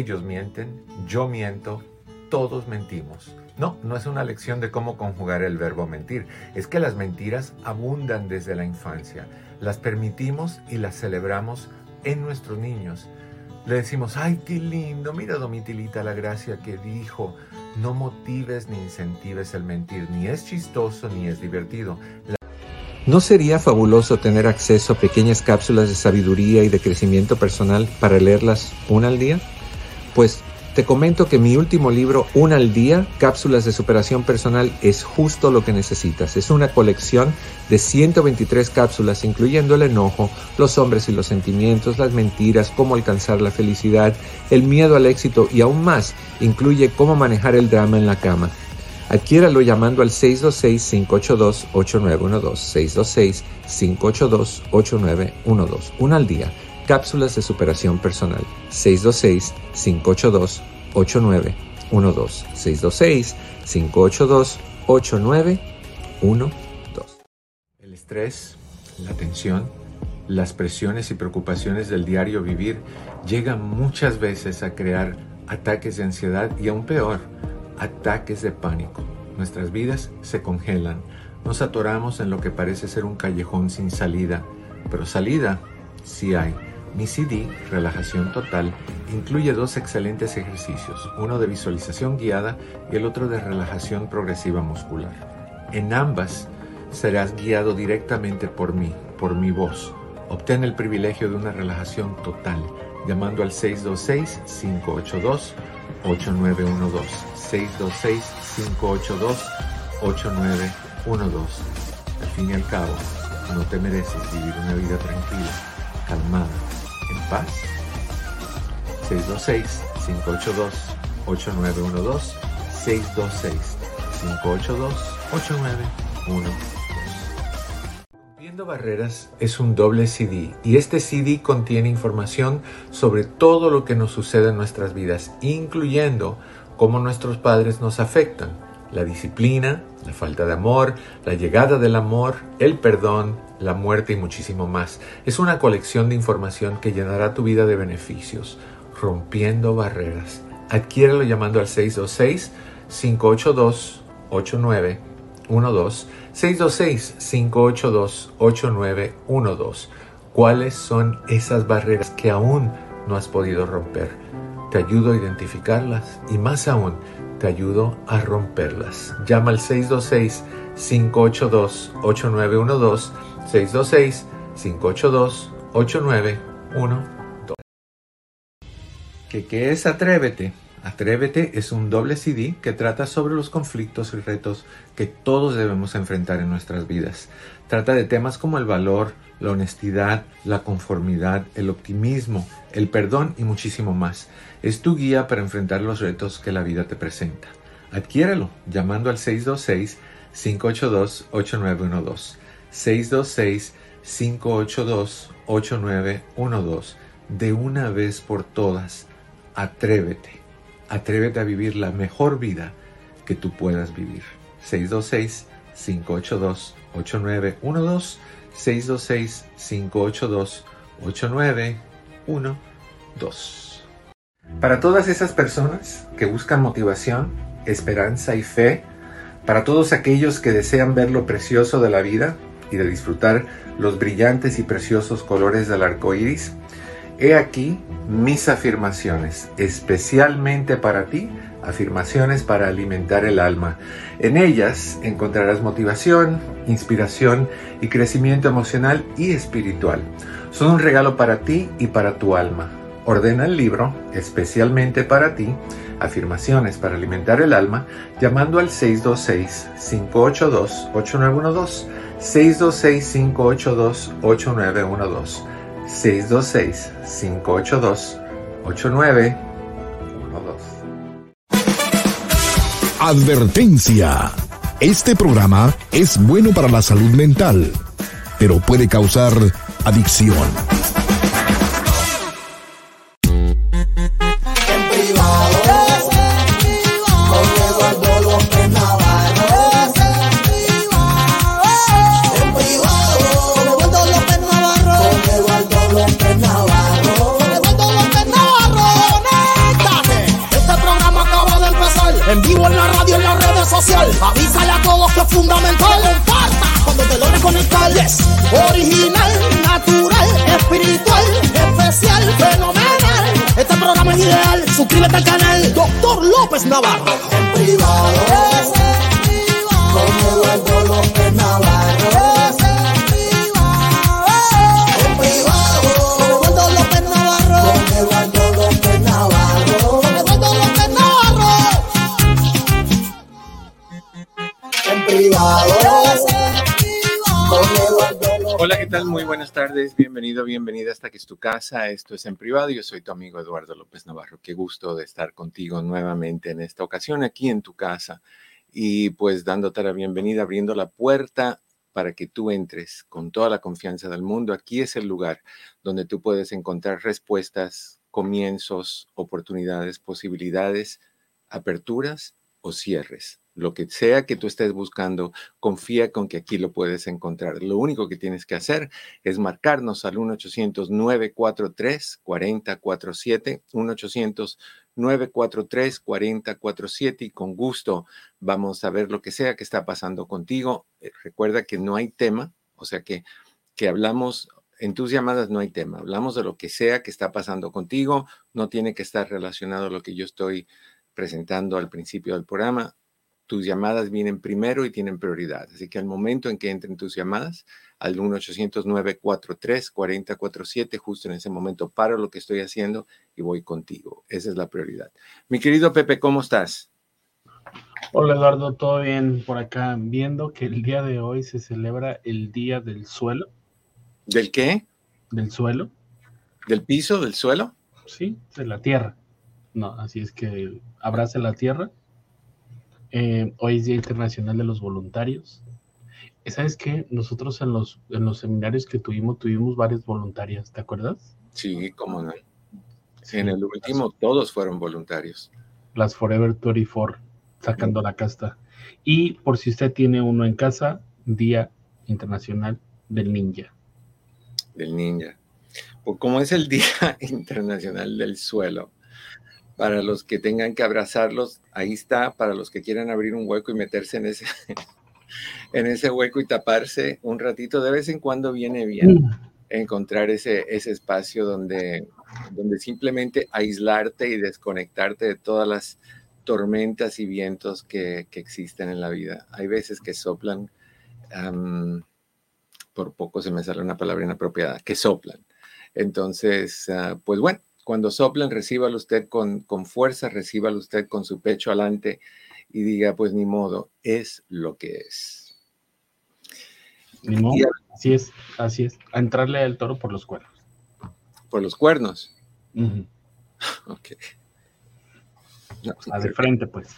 Ellos mienten, yo miento, todos mentimos. No, no es una lección de cómo conjugar el verbo mentir. Es que las mentiras abundan desde la infancia. Las permitimos y las celebramos en nuestros niños. Le decimos, ay, qué lindo, mira Domitilita la gracia que dijo, no motives ni incentives el mentir, ni es chistoso ni es divertido. ¿No sería fabuloso tener acceso a pequeñas cápsulas de sabiduría y de crecimiento personal para leerlas una al día? Pues te comento que mi último libro, Un al día, cápsulas de superación personal, es justo lo que necesitas. Es una colección de 123 cápsulas, incluyendo el enojo, los hombres y los sentimientos, las mentiras, cómo alcanzar la felicidad, el miedo al éxito y aún más, incluye cómo manejar el drama en la cama. Adquiéralo llamando al 626-582-8912. 626-582-8912. Un al día cápsulas de superación personal. 626-582-8912. 626-582-8912. El estrés, la tensión, las presiones y preocupaciones del diario vivir llegan muchas veces a crear ataques de ansiedad y aún peor, ataques de pánico. Nuestras vidas se congelan, nos atoramos en lo que parece ser un callejón sin salida, pero salida sí hay mi CD, Relajación Total, incluye dos excelentes ejercicios, uno de visualización guiada y el otro de relajación progresiva muscular. En ambas serás guiado directamente por mí, por mi voz. Obtén el privilegio de una relajación total llamando al 626-582-8912. 626-582-8912. Al fin y al cabo, no te mereces vivir una vida tranquila, calmada paz. 626-582-8912. 626-582-8912. Rompiendo Barreras es un doble CD y este CD contiene información sobre todo lo que nos sucede en nuestras vidas, incluyendo cómo nuestros padres nos afectan, la disciplina, la falta de amor, la llegada del amor, el perdón, la muerte y muchísimo más. Es una colección de información que llenará tu vida de beneficios, rompiendo barreras. Adquiérelo llamando al 626-582-8912. 626-582-8912. ¿Cuáles son esas barreras que aún no has podido romper? Te ayudo a identificarlas y más aún, te ayudo a romperlas. Llama al 626-582-8912 626-582-8912. ¿Qué, ¿Qué es Atrévete? Atrévete es un doble CD que trata sobre los conflictos y retos que todos debemos enfrentar en nuestras vidas. Trata de temas como el valor, la honestidad, la conformidad, el optimismo, el perdón y muchísimo más. Es tu guía para enfrentar los retos que la vida te presenta. Adquiéralo llamando al 626 582 8912. 626-582-8912. De una vez por todas, atrévete. Atrévete a vivir la mejor vida que tú puedas vivir. 626-582-8912. 626-582-8912. Para todas esas personas que buscan motivación, esperanza y fe, para todos aquellos que desean ver lo precioso de la vida, y de disfrutar los brillantes y preciosos colores del arco iris, he aquí mis afirmaciones, especialmente para ti, afirmaciones para alimentar el alma. En ellas encontrarás motivación, inspiración y crecimiento emocional y espiritual. Son un regalo para ti y para tu alma. Ordena el libro, especialmente para ti, afirmaciones para alimentar el alma, llamando al 626-582-8912 626-582-8912. 626-582-8912. Advertencia. Este programa es bueno para la salud mental, pero puede causar adicción. Navarro. Bienvenida hasta que es tu casa. Esto es en privado. Yo soy tu amigo Eduardo López Navarro. Qué gusto de estar contigo nuevamente en esta ocasión aquí en tu casa y pues dándote la bienvenida, abriendo la puerta para que tú entres con toda la confianza del mundo. Aquí es el lugar donde tú puedes encontrar respuestas, comienzos, oportunidades, posibilidades, aperturas o cierres. Lo que sea que tú estés buscando, confía con que aquí lo puedes encontrar. Lo único que tienes que hacer es marcarnos al 1-800-943-4047, 1-800-943-4047 y con gusto vamos a ver lo que sea que está pasando contigo. Eh, Recuerda que no hay tema, o sea que, que hablamos en tus llamadas no hay tema, hablamos de lo que sea que está pasando contigo, no tiene que estar relacionado a lo que yo estoy presentando al principio del programa. Tus llamadas vienen primero y tienen prioridad. Así que al momento en que entren tus llamadas, al 1-800-943-4047, justo en ese momento paro lo que estoy haciendo y voy contigo. Esa es la prioridad. Mi querido Pepe, ¿cómo estás? Hola Eduardo, ¿todo bien por acá? Viendo que el día de hoy se celebra el Día del Suelo, ¿Del qué? del suelo, ¿Del piso? ¿Del suelo? sí, de la tierra. No, así es que abrace la tierra. Eh, hoy es Día Internacional de los Voluntarios. ¿Sabes qué? Nosotros en los, en los seminarios que tuvimos, tuvimos varias voluntarias, ¿te acuerdas? Sí, cómo no. Sí, En el último todos fueron voluntarios. Las Forever 24, sacando la casta. Y por si usted tiene uno en casa, Día Internacional del Ninja. del ninja. Pues como es el Día Internacional del Suelo, para los que tengan que abrazarlos, ahí está, para los que quieran abrir un hueco y meterse en ese, en ese hueco y taparse un ratito, de vez en cuando viene bien encontrar ese, ese espacio donde, donde simplemente aislarte y desconectarte de todas las tormentas y vientos que, que existen en la vida. Hay veces que soplan, por poco se me sale una palabra inapropiada, que soplan. Entonces, ah, pues bueno, cuando soplan, recíbalo usted con, con fuerza, recíbalo usted con su pecho adelante y diga, pues ni modo, es lo que es. Ni modo, Y así es, así es. A entrarle al toro por los cuernos. por los cuernos. Ujú. Ok. No, A de frente, pues.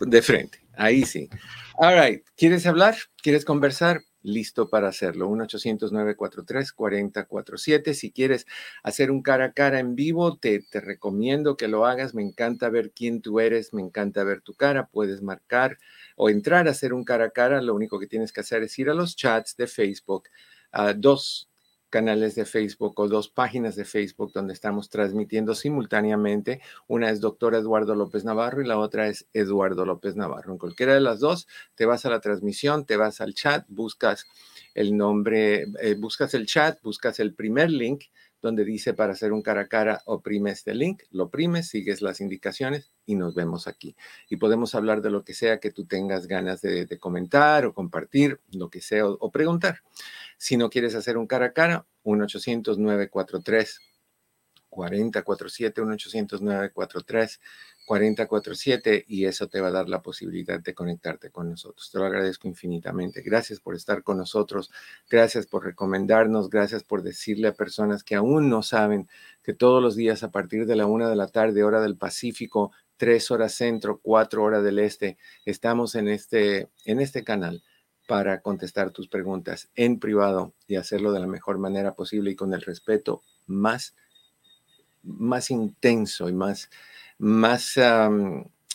de frente, ahí sí. All right, ¿quieres hablar? ¿Quieres conversar? Listo para hacerlo. 1-800-943-4047. Si quieres hacer un cara a cara en vivo, te, te recomiendo que lo hagas. Me encanta ver quién tú eres, me encanta ver tu cara. Puedes marcar o entrar a hacer un cara a cara. Lo único que tienes que hacer es ir a los chats de Facebook, dos canales de Facebook o dos páginas de Facebook donde estamos transmitiendo simultáneamente. Una es doctor Eduardo López Navarro y la otra es Eduardo López Navarro. En cualquiera de las dos, te vas a la transmisión, te vas al chat, buscas el nombre, eh, buscas el chat, buscas el primer link donde dice para hacer un cara a cara, oprime este link, lo oprimes, sigues las indicaciones y nos vemos aquí. Y podemos hablar de lo que sea que tú tengas ganas de, comentar o compartir, lo que sea, o, preguntar. Si no quieres hacer un cara a cara, 1-800-943. 4047 1-800-943 4047 y eso te va a dar la posibilidad de conectarte con nosotros. Te lo agradezco infinitamente. Gracias por estar con nosotros. Gracias por recomendarnos. Gracias por decirle a personas que aún no saben que todos los días a partir de la una de la tarde, hora del Pacífico, tres horas centro, cuatro horas del este, estamos en este, en este canal para contestar tus preguntas en privado y hacerlo de la mejor manera posible y con el respeto más, más intenso y más, más,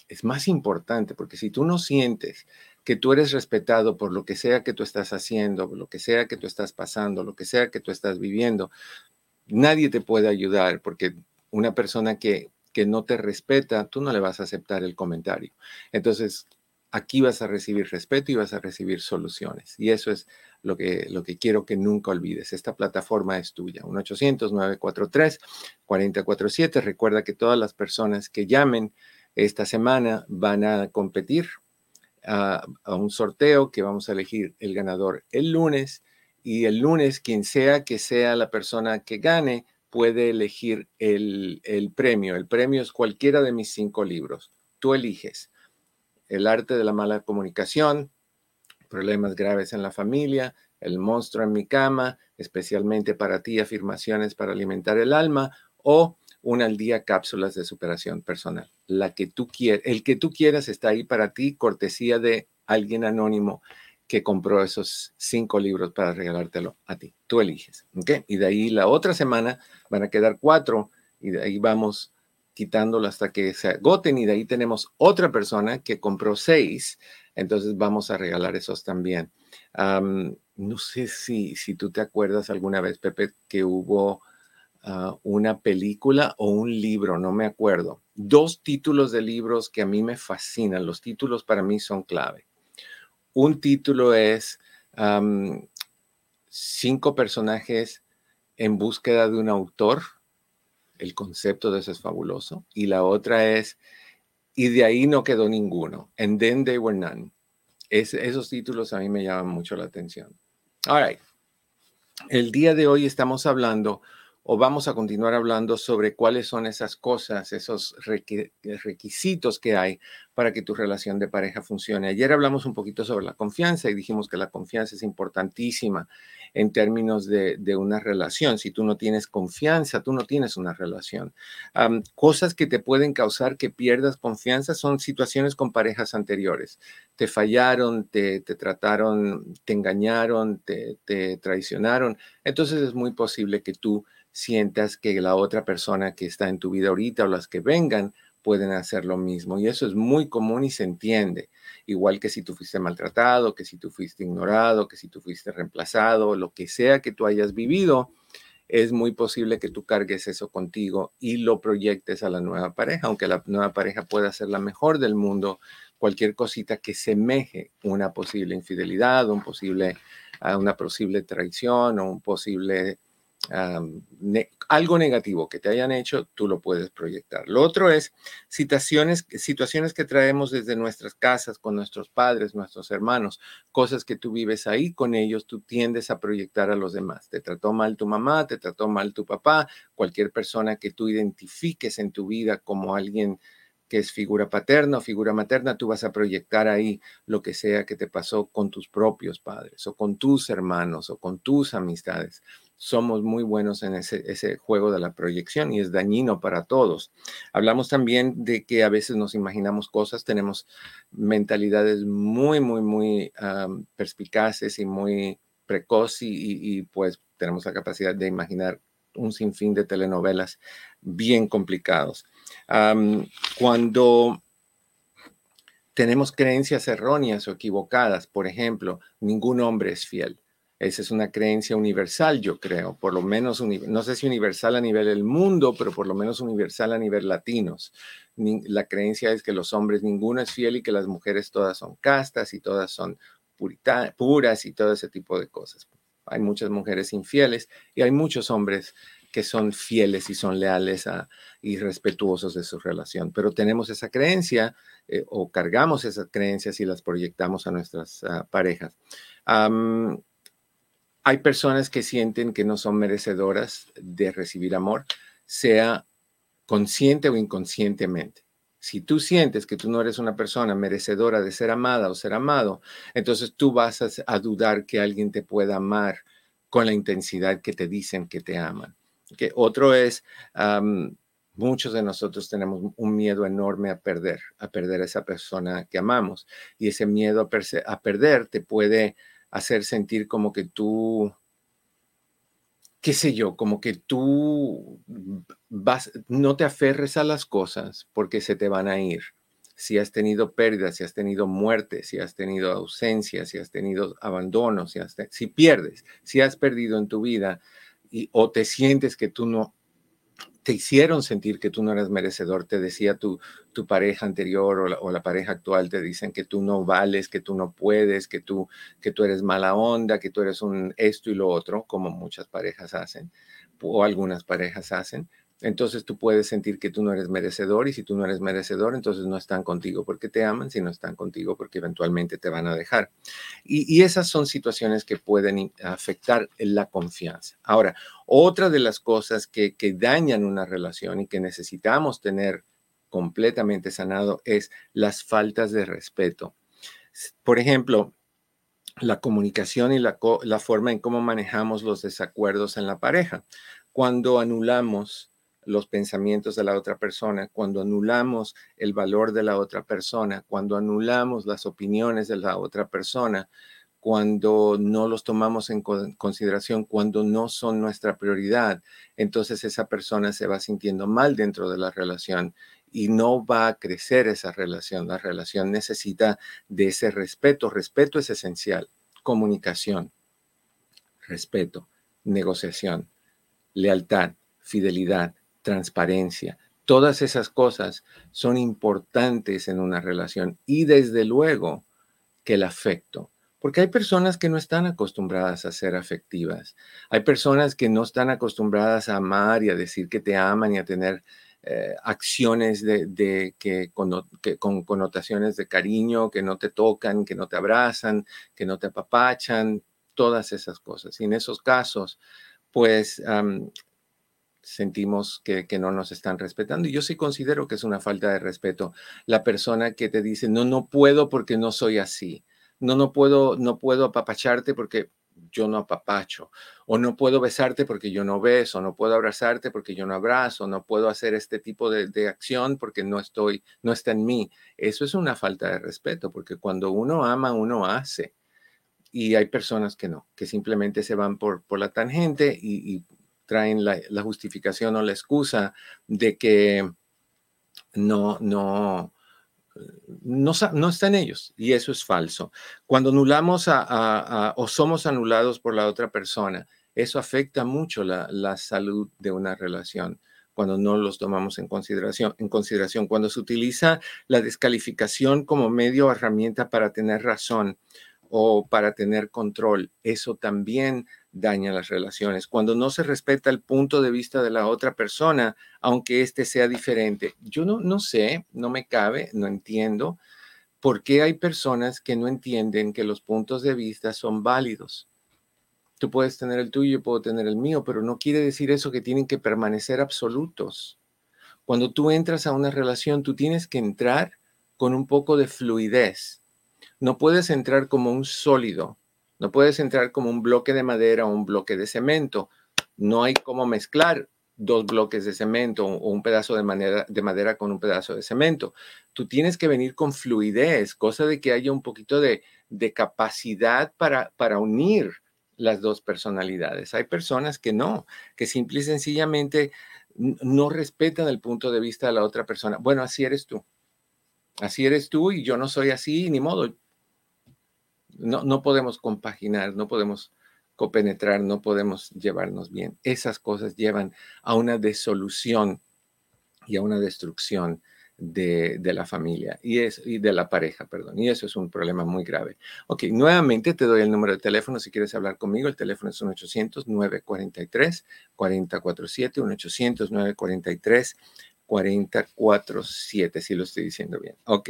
es más importante, porque si tú no sientes que tú eres respetado por lo que sea que tú estás haciendo, lo que sea que tú estás pasando, lo que sea que tú estás viviendo, nadie te puede ayudar, porque una persona que, que no te respeta, tú no le vas a aceptar el comentario. Entonces, aquí vas a recibir respeto y vas a recibir soluciones. Y eso es lo que, lo que quiero que nunca olvides. Esta plataforma es tuya. 1-800-943-4047. Recuerda que todas las personas que llamen esta semana van a competir a, a un sorteo que vamos a elegir el ganador el lunes. Y el lunes, quien sea que sea la persona que gane, puede elegir el, el premio. El premio es cualquiera de mis cinco libros. Tú eliges el arte de la mala comunicación, problemas graves en la familia, el monstruo en mi cama, especialmente para ti, afirmaciones para alimentar el alma, o una al día cápsulas de superación personal. La que tú quieras, el que tú quieras está ahí para ti, cortesía de alguien anónimo que compró esos cinco libros para regalártelo a ti. Tú eliges. Y de ahí la otra semana van a quedar cuatro y de ahí vamos quitándolo hasta que se agoten y de ahí tenemos otra persona que compró seis, entonces vamos a regalar esos también. no sé si, si tú te acuerdas alguna vez, Pepe, que hubo ah, una película o un libro, no me acuerdo. Dos títulos de libros que a mí me fascinan, los títulos para mí son clave. Un título es Cinco personajes en búsqueda de un autor el concepto de eso es fabuloso. Y la otra es, y de ahí no quedó ninguno. And then they were none. esos títulos a mí me llaman mucho la atención. All right. El día de hoy estamos hablando o vamos a continuar hablando sobre cuáles son esas cosas, esos requisitos que hay para que tu relación de pareja funcione. Ayer hablamos un poquito sobre la confianza y dijimos que la confianza es importantísima en términos de, una relación. Si tú no tienes confianza, tú no tienes una relación. cosas que te pueden causar que pierdas confianza son situaciones con parejas anteriores. Te fallaron, te, trataron, te engañaron, te, te traicionaron. Entonces es muy posible que tú sientas que la otra persona que está en tu vida ahorita o las que vengan pueden hacer lo mismo. Y eso es muy común y se entiende. Igual que si tú fuiste maltratado, que si tú fuiste ignorado, que si tú fuiste reemplazado, lo que sea que tú hayas vivido, es muy posible que tú cargues eso contigo y lo proyectes a la nueva pareja, aunque la nueva pareja pueda ser la mejor del mundo, cualquier cosita que semeje una posible infidelidad, un posible, una posible traición o un posible algo negativo que te hayan hecho, tú lo puedes proyectar. Lo otro es situaciones, situaciones que traemos desde nuestras casas, con nuestros padres, nuestros hermanos, cosas que tú vives ahí con ellos, tú tiendes a proyectar a los demás. Te trató mal tu mamá, te trató mal tu papá, cualquier persona que tú identifiques en tu vida como alguien que es figura paterna o figura materna, tú vas a proyectar ahí lo que sea que te pasó con tus propios padres o con tus hermanos o con tus amistades somos muy buenos en ese, juego de la proyección y es dañino para todos. Hablamos también de que a veces nos imaginamos cosas, tenemos mentalidades muy, muy, muy perspicaces y muy precoz y, pues tenemos la capacidad de imaginar un sinfín de telenovelas bien complicados. cuando tenemos creencias erróneas o equivocadas, por ejemplo, ningún hombre es fiel. Esa es una creencia universal, yo creo, por lo menos, no sé si universal a nivel del mundo, pero por lo menos universal a nivel latinos. La creencia es que los hombres ninguno es fiel y que las mujeres todas son castas y todas son puras y todo ese tipo de cosas. Hay muchas mujeres infieles y hay muchos hombres que son fieles y son leales y respetuosos de su relación. Pero tenemos esa creencia eh, o cargamos esas creencias y las proyectamos a nuestras ah, parejas. Hay personas que sienten que no son merecedoras de recibir amor, sea consciente o inconscientemente. Si tú sientes que tú no eres una persona merecedora de ser amada o ser amado, entonces tú vas a, dudar que alguien te pueda amar con la intensidad que te dicen que te aman. Que otro es, muchos de nosotros tenemos un miedo enorme a perder, a perder a esa persona que amamos. Y ese miedo a perder te puede hacer sentir como que tú, qué sé yo, como que tú vas, no te aferres a las cosas porque se te van a ir. Si has tenido pérdidas, si has tenido muerte, si has tenido ausencia, si has tenido abandono, si, si pierdes, si has perdido en tu vida y, o te sientes que tú no te hicieron sentir que tú no eres merecedor, te decía tu, tu pareja anterior o la, o la, pareja actual, te dicen que tú no vales, que tú no puedes, que tú, que tú eres mala onda, que tú eres un esto y lo otro, como muchas parejas hacen, o algunas parejas hacen entonces tú puedes sentir que tú no eres merecedor y si tú no eres merecedor, entonces no están contigo porque te aman, si no están contigo porque eventualmente te van a dejar. Y, esas son situaciones que pueden afectar la confianza. Ahora, otra de las cosas que, que dañan una relación y que necesitamos tener completamente sanado es las faltas de respeto. Por ejemplo, la comunicación y la, la forma en cómo manejamos los desacuerdos en la pareja. Cuando anulamos los pensamientos de la otra persona, cuando anulamos el valor de la otra persona, cuando anulamos las opiniones de la otra persona, cuando no los tomamos en consideración, cuando no son nuestra prioridad, entonces esa persona se va sintiendo mal dentro de la relación y no va a crecer esa relación. La relación necesita de ese respeto. Respeto es esencial. Comunicación, respeto, negociación, lealtad, fidelidad, transparencia. Todas esas cosas son importantes en una relación y desde luego que el afecto. Porque hay personas que no están acostumbradas a ser afectivas. Hay personas que no están acostumbradas a amar y a decir que te aman y a tener eh, acciones de, con, que, con, connotaciones de cariño, que no te tocan, que no te abrazan, que no te apapachan, todas esas cosas. Y en esos casos, pues sentimos que, no nos están respetando. Y yo sí considero que es una falta de respeto la persona que te dice, no, no puedo porque no soy así. No, no puedo, no puedo apapacharte porque yo no apapacho. O no puedo besarte porque yo no beso. No puedo abrazarte porque yo no abrazo. No puedo hacer este tipo de, de acción porque no estoy, no está en mí. Eso es una falta de respeto porque cuando uno ama, uno hace y hay personas que no, que simplemente se van por, por la tangente y, y, traen la, justificación o la excusa de que no, no, no, no está ellos y eso es falso. Cuando anulamos a, o somos anulados por la otra persona, eso afecta mucho la, la, salud de una relación cuando no los tomamos en consideración, en consideración, cuando se utiliza la descalificación como medio o herramienta para tener razón o para tener control, eso también daña las relaciones. Cuando no se respeta el punto de vista de la otra persona, aunque éste sea diferente. Yo no, no sé, no me cabe, no entiendo por qué hay personas que no entienden que los puntos de vista son válidos. Tú puedes tener el tuyo, yo puedo tener el mío, pero no quiere decir eso que tienen que permanecer absolutos. Cuando tú entras a una relación, tú tienes que entrar con un poco de fluidez. No puedes entrar como un sólido, no puedes entrar como un bloque de madera o un bloque de cemento. No hay cómo mezclar dos bloques de cemento o un pedazo de, madera con un pedazo de cemento. Tú tienes que venir con fluidez, cosa de que haya un poquito de, capacidad para, para unir las dos personalidades. Hay personas que no, que simple y sencillamente no respetan el punto de vista de la otra persona. Bueno, así eres tú. Así eres tú y yo no soy así, ni modo no, no podemos compaginar, no podemos copenetrar, no podemos llevarnos bien. Esas cosas llevan a una desolución y a una destrucción de, la familia y, es, y de la pareja, perdón. Y eso es un problema muy grave. Ok, nuevamente te doy el número de teléfono si quieres hablar conmigo. El teléfono es 1-800-943-4047, 1-800-943-4047, si lo estoy diciendo bien. Ok.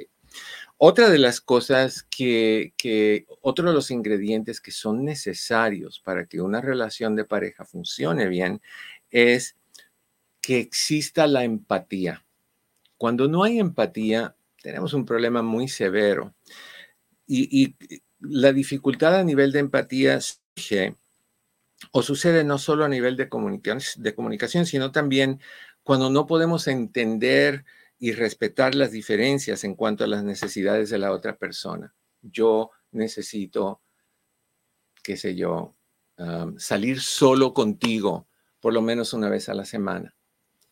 Otra de las cosas que, que, otro de los ingredientes que son necesarios para que una relación de pareja funcione bien es que exista la empatía. Cuando no hay empatía, tenemos un problema muy severo. Y, la dificultad a nivel de empatía surge o sucede no solo a nivel de de comunicación, sino también cuando no podemos entender y respetar las diferencias en cuanto a las necesidades de la otra persona. Yo necesito, qué sé yo, salir solo contigo por lo menos una vez a la semana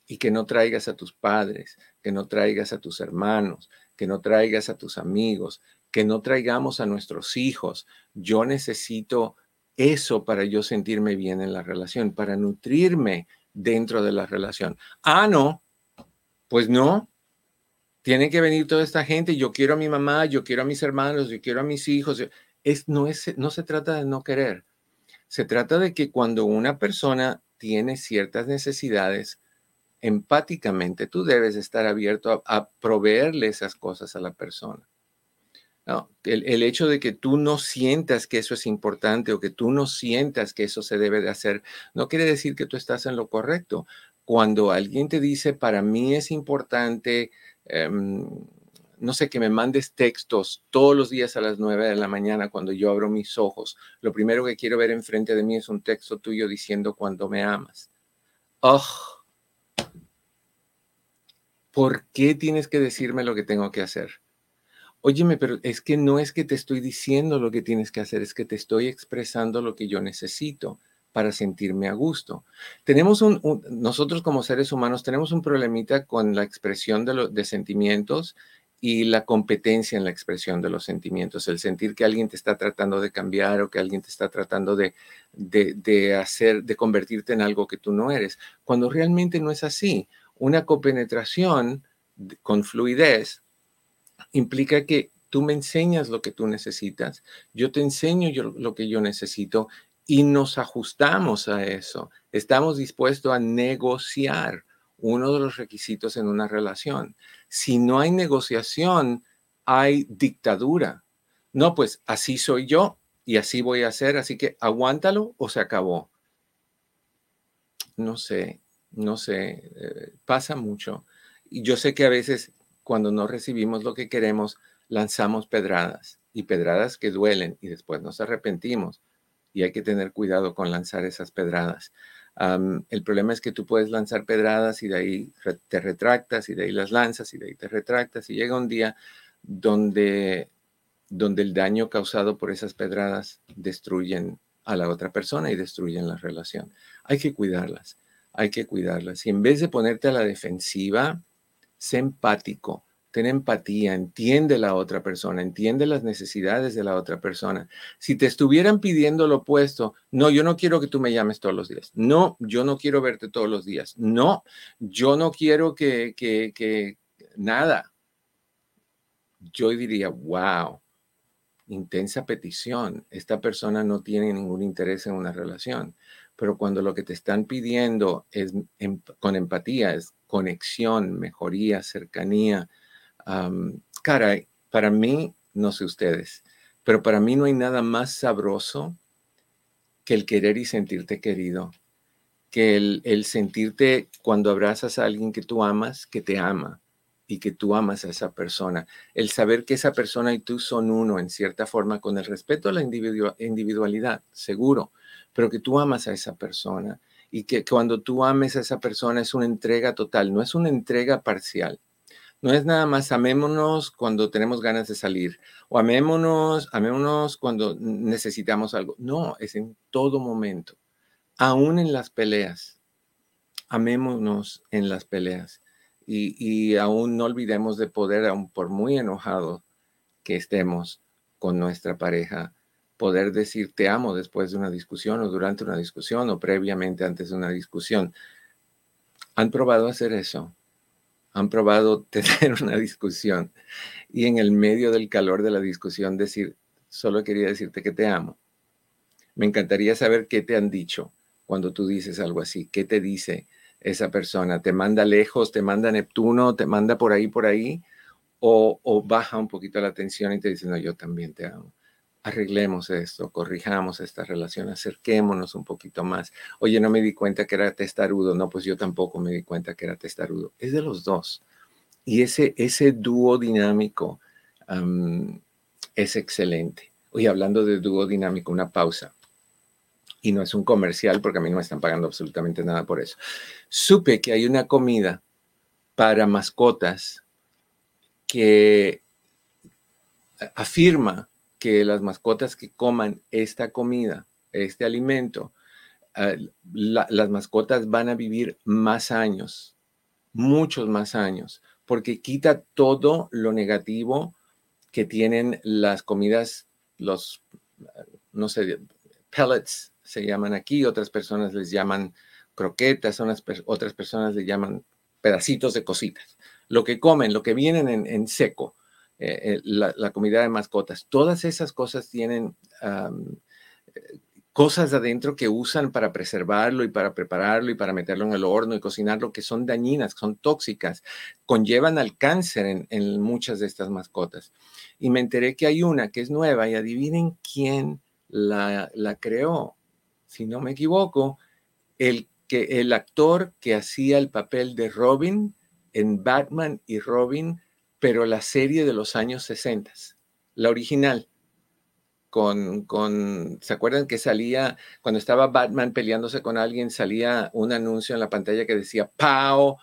y que no traigas a tus padres, que no traigas a tus hermanos, que no traigas a tus amigos, que no traigamos a nuestros hijos. Yo necesito eso para yo sentirme bien en la relación, para nutrirme dentro de la relación. Ah, no, pues no. Tiene que venir toda esta gente. Yo quiero a mi mamá, yo quiero a mis hermanos, yo quiero a mis hijos. Es, no, es, no se trata de no querer. Se trata de que cuando una persona tiene ciertas necesidades, empáticamente tú debes estar abierto a, proveerle esas cosas a la persona. El, el, hecho de que tú no sientas que eso es importante o que tú no sientas que eso se debe de hacer, no quiere decir que tú estás en lo correcto. Cuando alguien te dice, para mí es importante, em, no sé, que me mandes textos todos los días a las nueve de la mañana cuando yo abro mis ojos, lo primero que quiero ver enfrente de mí es un texto tuyo diciendo cuando me amas. Oh, ¿por qué tienes que decirme lo que tengo que hacer? Óyeme, pero es que no es que te estoy diciendo lo que tienes que hacer, es que te estoy expresando lo que yo necesito para sentirme a gusto. Tenemos un, nosotros como seres humanos tenemos un problemita con la expresión de, de sentimientos y la competencia en la expresión de los sentimientos, el sentir que alguien te está tratando de cambiar o que alguien te está tratando de, de, de hacer, de convertirte en algo que tú no eres, cuando realmente no es así. Una copenetración con fluidez implica que tú me enseñas lo que tú necesitas, yo te enseño yo, lo que yo necesito y nos ajustamos a eso. Estamos dispuestos a negociar uno de los requisitos en una relación. Si no hay negociación, hay dictadura. No, pues así soy yo y así voy a hacer, así que aguántalo o se acabó. No sé, no sé, eh, pasa mucho. Y yo sé que a veces cuando no recibimos lo que queremos, lanzamos pedradas y pedradas que duelen y después nos arrepentimos y hay que tener cuidado con lanzar esas pedradas. el problema es que tú puedes lanzar pedradas y de ahí te retractas y de ahí las lanzas y de ahí te retractas y llega un día donde, donde el daño causado por esas pedradas destruyen a la otra persona y destruyen la relación. Hay que cuidarlas, hay que cuidarlas. Y en vez de ponerte a la defensiva, sé empático, ten empatía, entiende la otra persona, entiende las necesidades de la otra persona. Si te estuvieran pidiendo lo opuesto, no, yo no quiero que tú me llames todos los días. No, yo no quiero verte todos los días. No, yo no quiero que, que, que nada. Yo diría, wow, intensa petición. Esta persona no tiene ningún interés en una relación. Pero cuando lo que te están pidiendo es con empatía, es conexión, mejoría, cercanía, caray, para mí, no sé ustedes, pero para mí no hay nada más sabroso que el querer y sentirte querido, que el, el sentirte cuando abrazas a alguien que tú amas, que te ama y que tú amas a esa persona, el saber que esa persona y tú son uno en cierta forma con el respeto a la individualidad, seguro, pero que tú amas a esa persona y que cuando tú ames a esa persona es una entrega total, no es una entrega parcial. No es nada más amémonos cuando tenemos ganas de salir o amémonos, amémonos cuando necesitamos algo. No, es en todo momento, aún en las peleas. Amémonos en las peleas y, y aún no olvidemos de poder, aún por muy enojado que estemos con nuestra pareja, poder decir te amo después de una discusión o durante una discusión o previamente antes de una discusión. ¿Han probado hacer eso? ¿Han probado tener una discusión y en el medio del calor de la discusión decir, solo quería decirte que te amo? Me encantaría saber qué te han dicho cuando tú dices algo así. ¿Qué te dice esa persona? ¿Te manda lejos? ¿Te manda Neptuno? ¿Te manda por ahí, por ahí? O, o baja un poquito la tensión y te dice, no, yo también te amo arreglemos esto, corrijamos esta relación, acerquémonos un poquito más. Oye, no me di cuenta que era testarudo. No, pues yo tampoco me di cuenta que era testarudo. Es de los dos. Y ese, ese dúo dinámico es excelente. Oye, hablando de dúo dinámico, una pausa. Y no es un comercial porque a mí no me están pagando absolutamente nada por eso. Supe que hay una comida para mascotas que afirma que las mascotas que coman esta comida, este alimento, ah, las mascotas van a vivir más años, muchos más años, porque quita todo lo negativo que tienen las comidas, los, no sé, pellets se llaman aquí, otras personas les llaman croquetas, otras personas le llaman pedacitos de cositas. Lo que comen, lo que vienen en, seco, eh, eh, la, comida de mascotas, todas esas cosas tienen cosas adentro que usan para preservarlo y para prepararlo y para meterlo en el horno y cocinarlo que son dañinas, son tóxicas, conllevan al cáncer en, muchas de estas mascotas. Y me enteré que hay una que es nueva y adivinen quién la, la creó. Si no me equivoco, el, que, el actor que hacía el papel de Robin en Batman y Robin, pero la serie de los años 60, la original con, con, ¿se acuerdan que salía, cuando estaba Batman peleándose con alguien, salía un anuncio en la pantalla que decía PAO,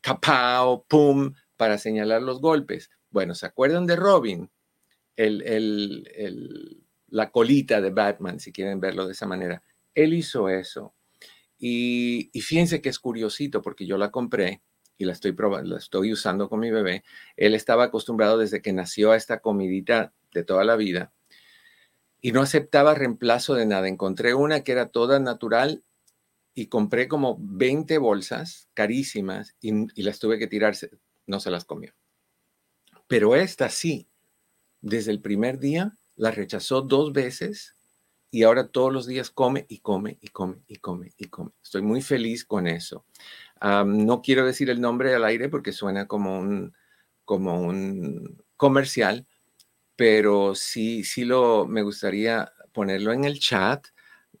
capao, pum, para señalar los golpes? Bueno, ¿se acuerdan de Robin? El, el, la colita de Batman, si quieren verlo de esa manera. Él hizo eso. Y, y fíjense que es curiosito porque yo la compré y la estoy probando, la estoy usando con mi bebé. Él estaba acostumbrado desde que nació a esta comidita de toda la vida y no aceptaba reemplazo de nada. Encontré una que era toda natural y compré como 20 bolsas carísimas y, las tuve que tirar, no se las comió. Pero esta sí, desde el primer día la rechazó dos veces y ahora todos los días come y come y come y come y come. Estoy muy feliz con eso. No quiero decir el nombre al aire porque suena como un, como un comercial, pero sí, sí lo, me gustaría ponerlo en el chat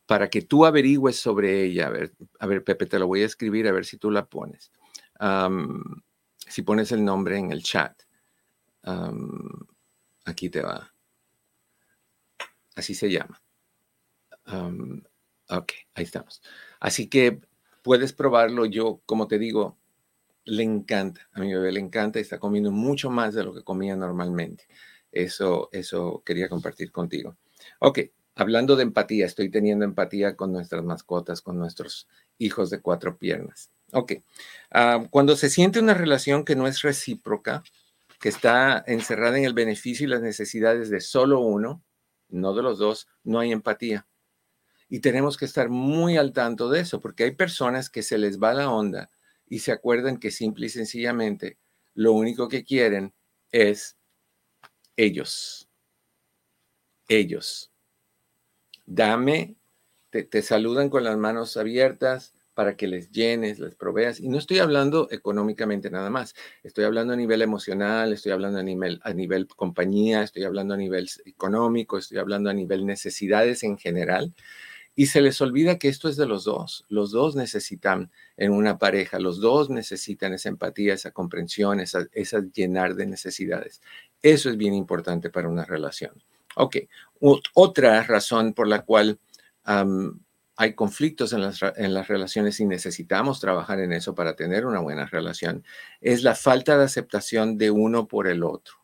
para que tú averigües sobre ella. A ver, Pepe, te lo voy a escribir a ver si tú la pones. si pones el nombre en el chat. aquí te va. Así se llama. ok, ahí estamos. Así que puedes probarlo. Yo, como te digo, le encanta. A mi bebé le encanta y está comiendo mucho más de lo que comía normalmente. Eso, eso quería compartir contigo. Ok, hablando de empatía, estoy teniendo empatía con nuestras mascotas, con nuestros hijos de cuatro piernas. Ok, ah, cuando se siente una relación que no es recíproca, que está encerrada en el beneficio y las necesidades de solo uno, no de los dos, no hay empatía. Y tenemos que estar muy al tanto de eso, porque hay personas que se les va la onda y se acuerdan que simple y sencillamente lo único que quieren es ellos. Ellos. Dame, te, saludan con las manos abiertas para que les llenes, les proveas. Y no estoy hablando económicamente nada más. Estoy hablando a nivel emocional, estoy hablando a nivel, a nivel compañía, estoy hablando a nivel económico, estoy hablando a nivel necesidades en general. Y se les olvida que esto es de los dos. Los dos necesitan en una pareja, los dos necesitan esa empatía, esa comprensión, esa, esa llenar de necesidades. Eso es bien importante para una relación. Ok, otra razón por la cual hay conflictos en las, en las, relaciones y necesitamos trabajar en eso para tener una buena relación es la falta de aceptación de uno por el otro.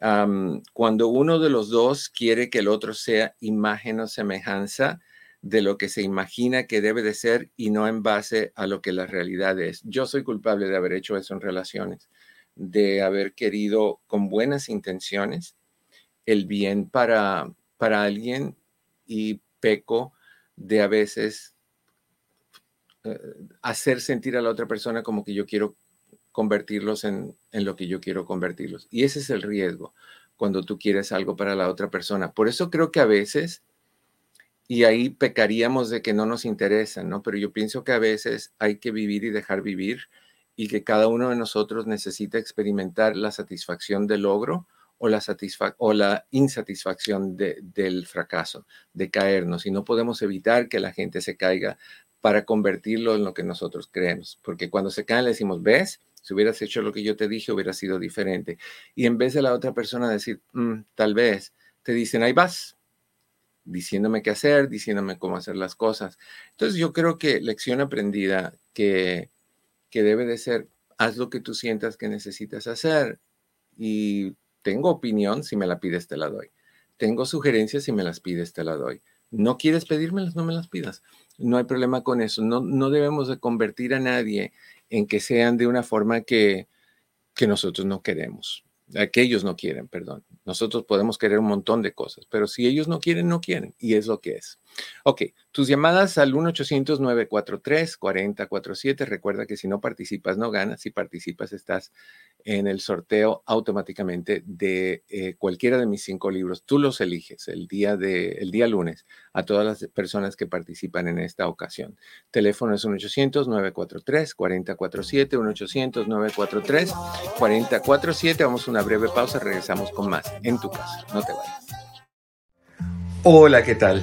Cuando uno de los dos quiere que el otro sea imagen o semejanza de lo que se imagina que debe de ser y no en base a lo que la realidad es. Yo soy culpable de haber hecho eso en relaciones de haber querido con buenas intenciones el bien para, para alguien y peco de a veces eh, hacer sentir a la otra persona como que yo quiero convertirlos en, en lo que yo quiero convertirlos. Y ese es el riesgo cuando tú quieres algo para la otra persona. Por eso creo que a veces, y ahí pecaríamos de que no nos interesa, ¿no? Pero yo pienso que a veces hay que vivir y dejar vivir y que cada uno de nosotros necesita experimentar la satisfacción del logro o la, o la insatisfacción del fracaso, de caernos. Y no podemos evitar que la gente se caiga para convertirlo en lo que nosotros creemos. Porque cuando se caen le decimos, ves, si hubieras hecho lo que yo te dije, hubiera sido diferente. Y en vez de la otra persona decir, mm, tal vez, te dicen, ahí vas, diciéndome qué hacer, diciéndome cómo hacer las cosas. Entonces yo creo que lección aprendida que que debe de ser, haz lo que tú sientas que necesitas hacer. Y tengo opinión, si me la pides, te la doy. Tengo sugerencias, si me las pides, te la doy. No quieres pedírmelas, no me las pidas. No hay problema con eso. No, no debemos de convertir a nadie en que sean de una forma que, que nosotros no queremos. que ellos no quieren, perdón. Nosotros podemos querer un montón de cosas, pero si ellos no quieren, no quieren, y es lo que es. Ok, tus llamadas al 1-800-943-4047. Recuerda que si no participas, no ganas. Si participas, estás en el sorteo automáticamente de eh, cualquiera de mis cinco libros. Tú los eliges el día, de, el día lunes a todas las personas que participan en esta ocasión. Teléfono es 1-800-943-4047, 1-800-943-4047. Vamos a una breve pausa, regresamos con más en tu casa. No te vayas. Hola, ¿qué tal?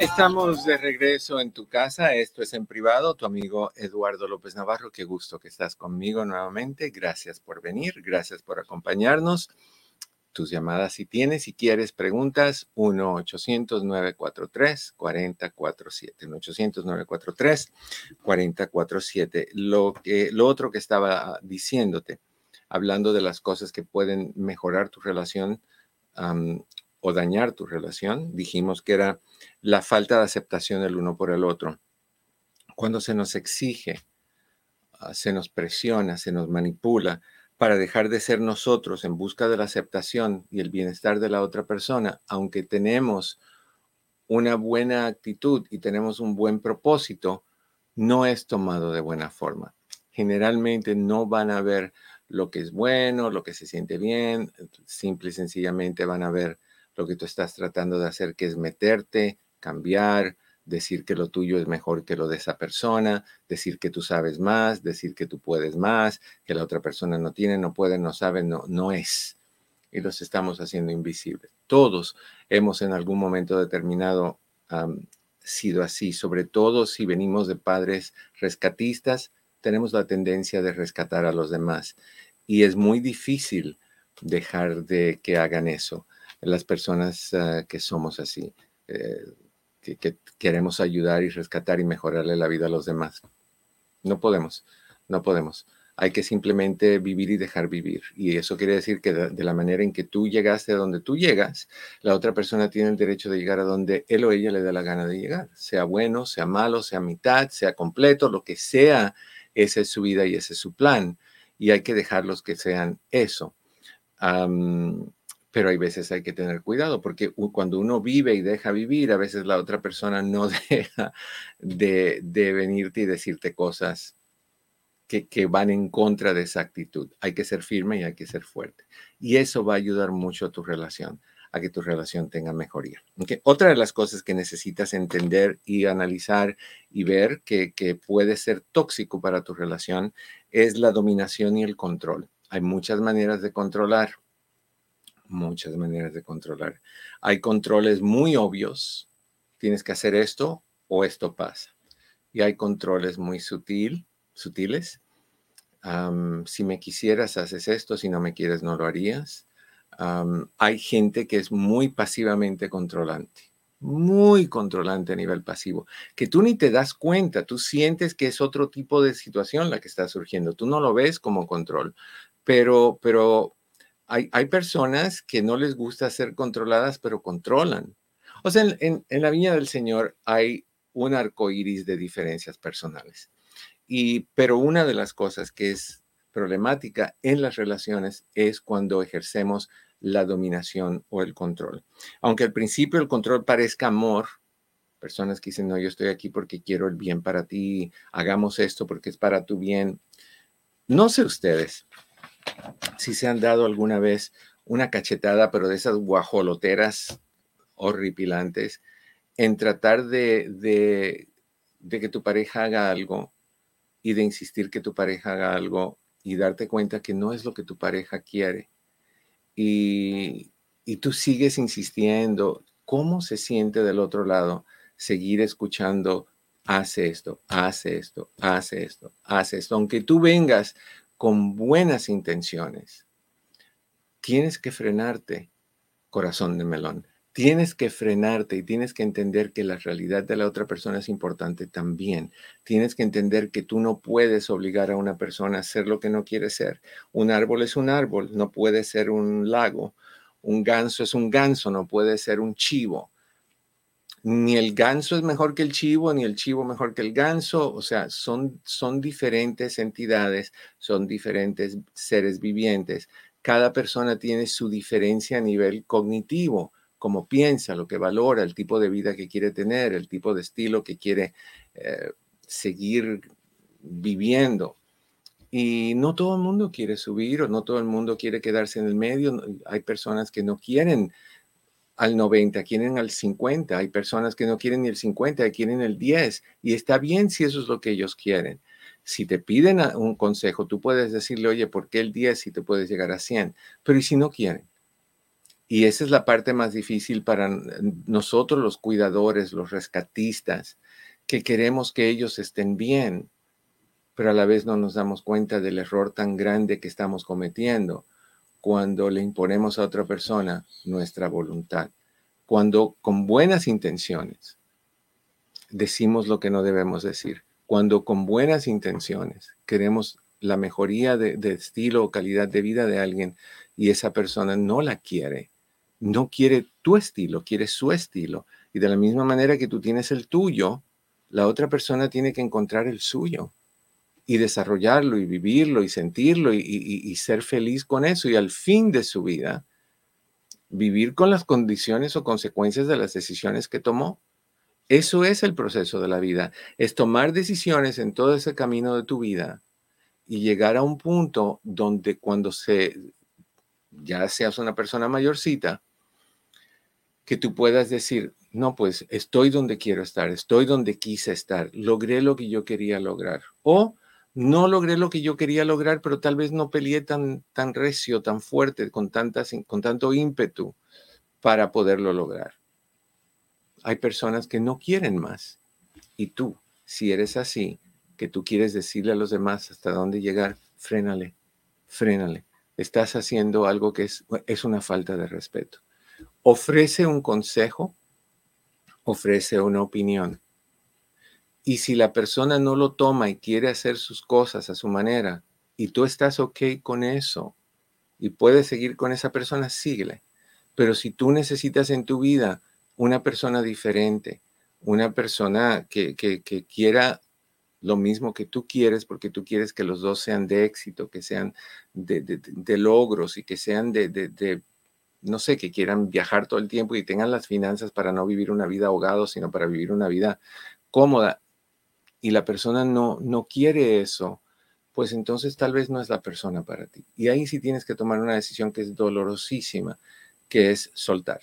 Estamos de regreso en tu casa. Esto es en privado. Tu amigo Eduardo López Navarro. Qué gusto que estás conmigo nuevamente. Gracias por venir. Gracias por acompañarnos. Tus llamadas si tienes, si quieres preguntas, 1-800-943-4047. 1-800-943-4047. Lo, que, lo otro que estaba diciéndote, hablando de las cosas que pueden mejorar tu relación o dañar tu relación, dijimos que era la falta de aceptación del uno por el otro. Cuando se nos exige, ah, se nos presiona, se nos manipula para dejar de ser nosotros en busca de la aceptación y el bienestar de la otra persona, aunque tenemos una buena actitud y tenemos un buen propósito, no es tomado de buena forma. Generalmente no van a ver lo que es bueno, lo que se siente bien, simple y sencillamente van a ver lo que tú estás tratando de hacer, que es meterte, cambiar, decir que lo tuyo es mejor que lo de esa persona, decir que tú sabes más, decir que tú puedes más, que la otra persona no tiene, no puede, no sabe, no, no es. Y los estamos haciendo invisibles. Todos hemos en algún momento determinado sido así, sobre todo si venimos de padres rescatistas, tenemos la tendencia de rescatar a los demás. Y es muy difícil dejar de que hagan eso las personas ah, que somos así. Eh, que, queremos ayudar y rescatar y mejorarle la vida a los demás. No podemos, no podemos. Hay que simplemente vivir y dejar vivir. Y eso quiere decir que de, la manera en que tú llegaste a donde tú llegas, la otra persona tiene el derecho de llegar a donde él o ella le da la gana de llegar. Sea bueno, sea malo, sea mitad, sea completo, lo que sea, esa es su vida y ese es su plan. Y hay que dejarlos que sean eso pero hay veces hay que tener cuidado porque cuando uno vive y deja vivir, a veces la otra persona no deja de, venirte y decirte cosas que, van en contra de esa actitud. Hay que ser firme y hay que ser fuerte. Y eso va a ayudar mucho a tu relación, a que tu relación tenga mejoría. Otra de las cosas que necesitas entender y analizar y ver que puede ser tóxico para tu relación es la dominación y el control. Hay muchas maneras de controlar muchas maneras de controlar. Hay controles muy obvios. Tienes que hacer esto o esto pasa. Y hay controles muy sutil, sutiles. si me quisieras, haces esto. Si no me quieres, no lo harías. hay gente que es muy pasivamente controlante muy controlante a nivel pasivo, que tú ni te das cuenta, tú sientes que es otro tipo de situación la que está surgiendo, tú no lo ves como control, pero, pero hay, personas que no les gusta ser controladas, pero controlan. O sea, en, la viña del Señor hay un arco iris de diferencias personales. Y, pero una de las cosas que es problemática en las relaciones es cuando ejercemos la dominación o el control. Aunque al principio el control parezca amor, personas que dicen, no, yo estoy aquí porque quiero el bien para ti, hagamos esto porque es para tu bien. No sé ustedes, si se han dado alguna vez una cachetada, pero de esas guajoloteras horripilantes, en tratar de, de, que tu pareja haga algo y de insistir que tu pareja haga algo y darte cuenta que no es lo que tu pareja quiere. Y, y tú sigues insistiendo, ¿cómo se siente del otro lado seguir escuchando, hace esto, hace esto, hace esto, hace esto? Aunque tú vengas con buenas intenciones, tienes que frenarte, corazón de melón. Tienes que frenarte y tienes que entender que la realidad de la otra persona es importante también. Tienes que entender que tú no puedes obligar a una persona a ser lo que no quiere ser. Un árbol es un árbol, no puede ser un lago un ganso es un ganso, no puede ser un chivo. Ni el ganso es mejor que el chivo, ni el chivo mejor que el ganso. O sea, son, son diferentes entidades, son diferentes seres vivientes. Cada persona tiene su diferencia a nivel cognitivo, como piensa, lo que valora, el tipo de vida que quiere tener, el tipo de estilo que quiere eh, seguir viviendo. Y no todo el mundo quiere subir o no todo el mundo quiere quedarse en el medio. Hay personas que no quieren al 90, quieren al 50. Hay personas que no quieren ni el 50, quieren el 10. Y está bien si eso es lo que ellos quieren. Si te piden un consejo, tú puedes decirle, oye, ¿por qué el 10 si te puedes llegar a 100? Pero ¿y si no quieren? Y esa es la parte más difícil para nosotros los cuidadores, los rescatistas, que queremos que ellos estén bien pero a la vez no nos damos cuenta del error tan grande que estamos cometiendo cuando le imponemos a otra persona nuestra voluntad, cuando con buenas intenciones decimos lo que no debemos decir, cuando con buenas intenciones queremos la mejoría de, estilo o calidad de vida de alguien y esa persona no la quiere, no quiere tu estilo, quiere su estilo. Y de la misma manera que tú tienes el tuyo, la otra persona tiene que encontrar el suyo y desarrollarlo y vivirlo y sentirlo y, ser feliz con eso y al fin de su vida vivir con las condiciones o consecuencias de las decisiones que tomó. Eso es el proceso de la vida, es tomar decisiones en todo ese camino de tu vida y llegar a un punto donde cuando se ya seas una persona mayorcita, que tú puedas decir, no, pues estoy donde quiero estar, estoy donde quise estar, logré lo que yo quería lograr. O no logré lo que yo quería lograr, pero tal vez no peleé tan, tan recio, tan fuerte, con, tantas, con tanto ímpetu para poderlo lograr. Hay personas que no quieren más. Y tú, si eres así, que tú quieres decirle a los demás hasta dónde llegar, frénale, frénale. Estás haciendo algo que es, es una falta de respeto. Ofrece un consejo, ofrece una opinión y si la persona no lo toma y quiere hacer sus cosas a su manera y tú estás ok con eso y puedes seguir con esa persona, síguele. Pero si tú necesitas en tu vida una persona diferente, una persona que, quiera lo mismo que tú quieres, porque tú quieres que los dos sean de éxito, que sean de, logros y que sean de, no sé, que quieran viajar todo el tiempo y tengan las finanzas para no vivir una vida ahogado, sino para vivir una vida cómoda y la persona no, no quiere eso, pues entonces tal vez no es la persona para ti. Y ahí sí tienes que tomar una decisión que es dolorosísima, que es soltar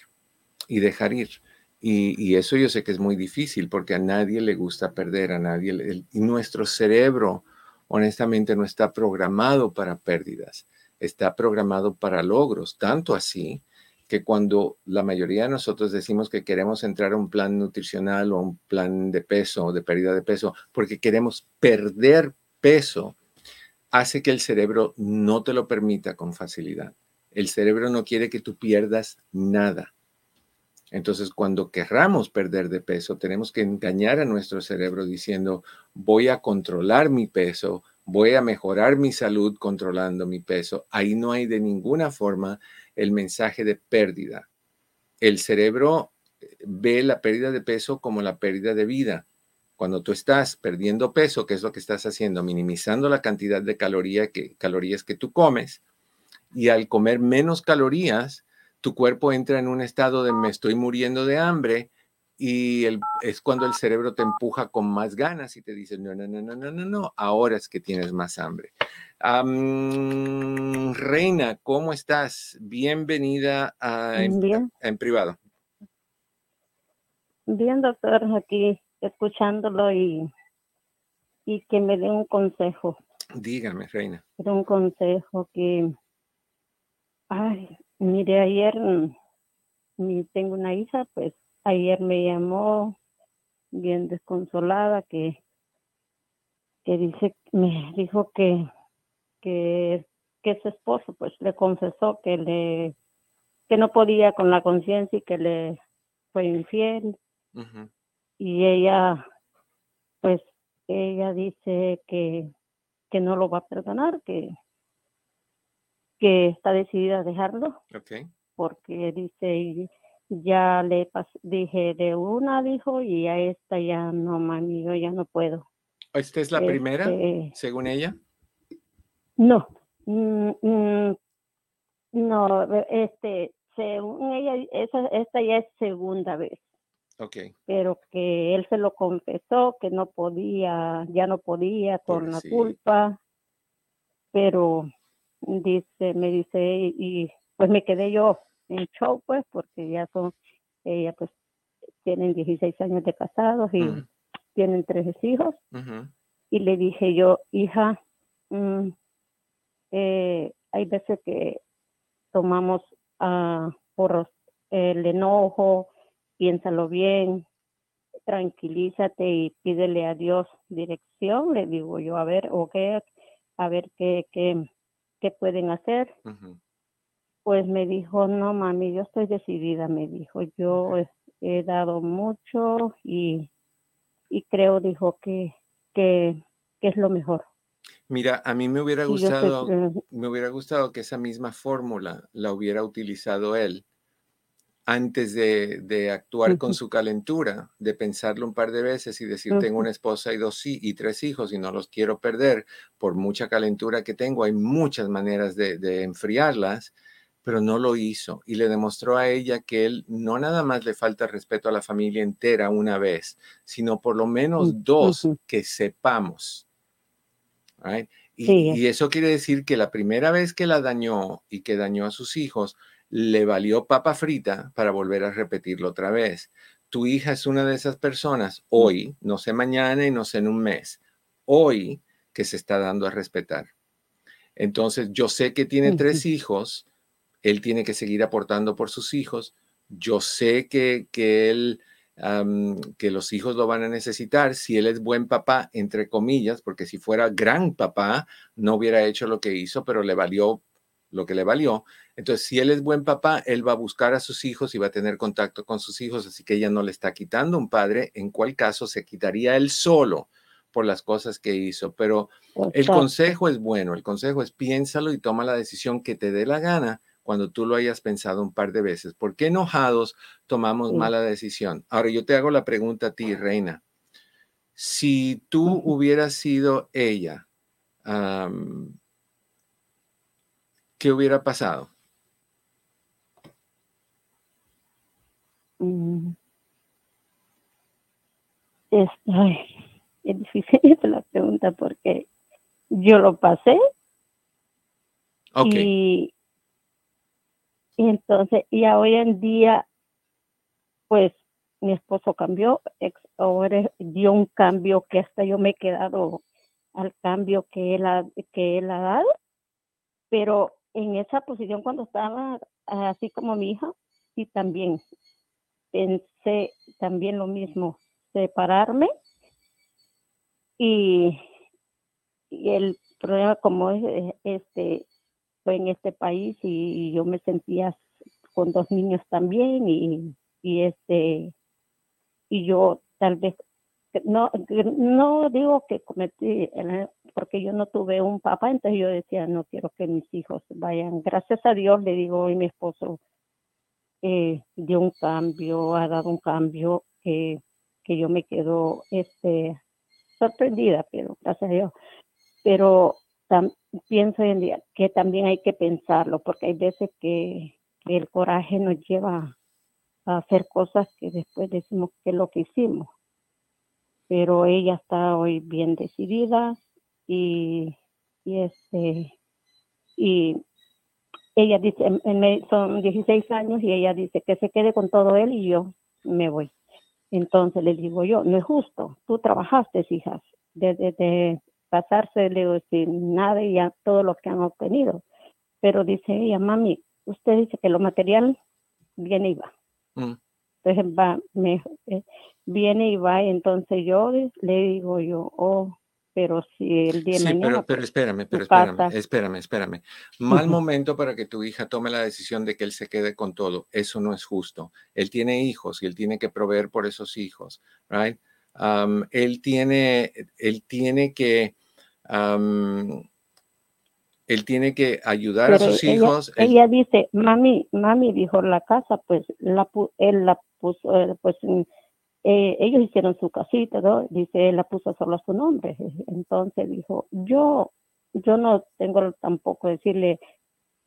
y dejar ir. Y, eso yo sé que es muy difícil porque a nadie le gusta perder, a nadie. y nuestro cerebro, honestamente, no está programado para pérdidas, está programado para logros, tanto así que cuando la mayoría de nosotros decimos que queremos entrar a un plan nutricional o un plan de peso o de pérdida de peso porque queremos perder peso, hace que el cerebro no te lo permita con facilidad. El cerebro no quiere que tú pierdas nada. Entonces, cuando querramos perder de peso, tenemos que engañar a nuestro cerebro diciendo, voy a controlar mi peso, voy a mejorar mi salud controlando mi peso. Ahí no hay de ninguna forma el mensaje de pérdida. El cerebro eh, ve la pérdida de peso como la pérdida de vida. Cuando tú estás perdiendo peso, ¿qué es lo que estás haciendo? Minimizando la cantidad de caloría que, calorías que tú comes. Y al comer menos calorías, tu cuerpo entra en un estado de me estoy muriendo de hambre y el, es cuando el cerebro te empuja con más ganas y te dice, no, no, no, no, no, no, no, ahora es que tienes más hambre. Reina, ¿cómo estás? Bienvenida a en, privado. Bien, doctor, aquí escuchándolo y, y que me dé un consejo. Dígame, Reina. un consejo que, ay, mire, ayer mm, tengo una hija, pues ayer me llamó bien desconsolada que, que dice, me dijo que, que, que su esposo pues le confesó que le que no podía con la conciencia y que le fue infiel. Y ella, pues, ella dice que, que no lo va a perdonar, que, que está decidida a dejarlo. Porque dice, ya le dije de una, dijo, y a esta ya no, mami, yo ya no puedo. ¿Esta es la primera, este según ella? No, mm, mm, no, este, según ella, esa, esta ya es segunda vez. Ok. Pero que él se lo confesó, que no podía, ya no podía con la culpa, pero dice, me dice, y pues me quedé yo en show, pues, porque ya son, ella pues tienen 16 años de casados y tienen tres hijos. Y le dije yo, hija, mm, eh, hay veces que tomamos uh, por el enojo, piénsalo bien, tranquilízate y pídele a Dios dirección, le digo yo, a ver, o qué, a ver qué, qué, qué pueden hacer pues me dijo, no mami, yo estoy decidida, me dijo, yo he, dado mucho y, creo, dijo, que, que, es lo mejor. Mira, a mí me hubiera gustado, me hubiera gustado que esa misma fórmula la hubiera utilizado él antes de, actuar con su calentura, de pensarlo un par de veces y decir, tengo una esposa y dos y tres hijos y no los quiero perder por mucha calentura que tengo. Hay muchas maneras de, de enfriarlas pero no lo hizo y le demostró a ella que él no nada más le falta respeto a la familia entera una vez, sino por lo menos dos que sepamos. Y, eso quiere decir que la primera vez que la dañó y que dañó a sus hijos, le valió papa frita para volver a repetirlo otra vez. Tu hija es una de esas personas mm. hoy, no sé mañana y no sé en un mes, hoy que se está dando a respetar. Entonces, yo sé que tiene tres hijos él tiene que seguir aportando por sus hijos. Yo sé que, que él, que los hijos lo van a necesitar. Si él es buen papá, entre comillas, porque si fuera gran papá, no hubiera hecho lo que hizo, pero le valió lo que le valió. Entonces, si él es buen papá, él va a buscar a sus hijos y va a tener contacto con sus hijos, así que ella no le está quitando un padre, en cual caso se quitaría él solo por las cosas que hizo. Pero el consejo es bueno, el consejo es piénsalo y toma la decisión que te dé la gana, cuando tú lo hayas pensado un par de veces. ¿Por qué enojados tomamos mala decisión? Ahora yo te hago la pregunta a ti, Reina. Si tú hubieras sido ella, ¿qué hubiera pasado? Mm. Es, es difícil la pregunta porque yo lo pasé y y entonces, ya hoy en día, pues mi esposo cambió, ahora dio un cambio que hasta yo me he quedado al cambio que él ha, que él ha dado, pero en esa posición cuando estaba así como mi hija, y también pensé también lo mismo, separarme. Y, y el problema como es este fue en este país y, yo me sentía con dos niños también y, este y yo tal vez no no digo que cometí porque yo no tuve un papá entonces yo decía no quiero que mis hijos vayan gracias a Dios le digo hoy mi esposo eh, dio un cambio ha dado un cambio que, que yo me quedo este sorprendida pero gracias a Dios. Pero pienso en que también hay que pensarlo, porque hay veces que, el coraje nos lleva a hacer cosas que después decimos que es lo que hicimos. Pero ella está hoy bien decidida y, y este y ella dice, son 16 años y ella dice que se quede con todo él y yo me voy. Entonces le digo yo, no es justo, tú trabajaste, hijas, desde de, pasarse sin nada y ya todo lo que han obtenido. Pero dice ella, mami, usted dice que lo material viene y va. Mm. Entonces va, me, eh, viene y va, entonces yo le digo yo, oh, pero si el día sí, mañana... pero, pero espérame, pero espérame, espérame, espérame. Mal momento para que tu hija tome la decisión de que él se quede con todo. Eso no es justo. Él tiene hijos y él tiene que proveer por esos hijos, right? él tiene, él tiene que, él tiene que ayudar a sus hijos. Ella dice, mami, mami dijo la casa, pues la, él la puso, eh, pues eh, ellos hicieron su casita, ¿no? dice, él la puso solo a su nombre. Entonces dijo, yo, yo no tengo tampoco decirle,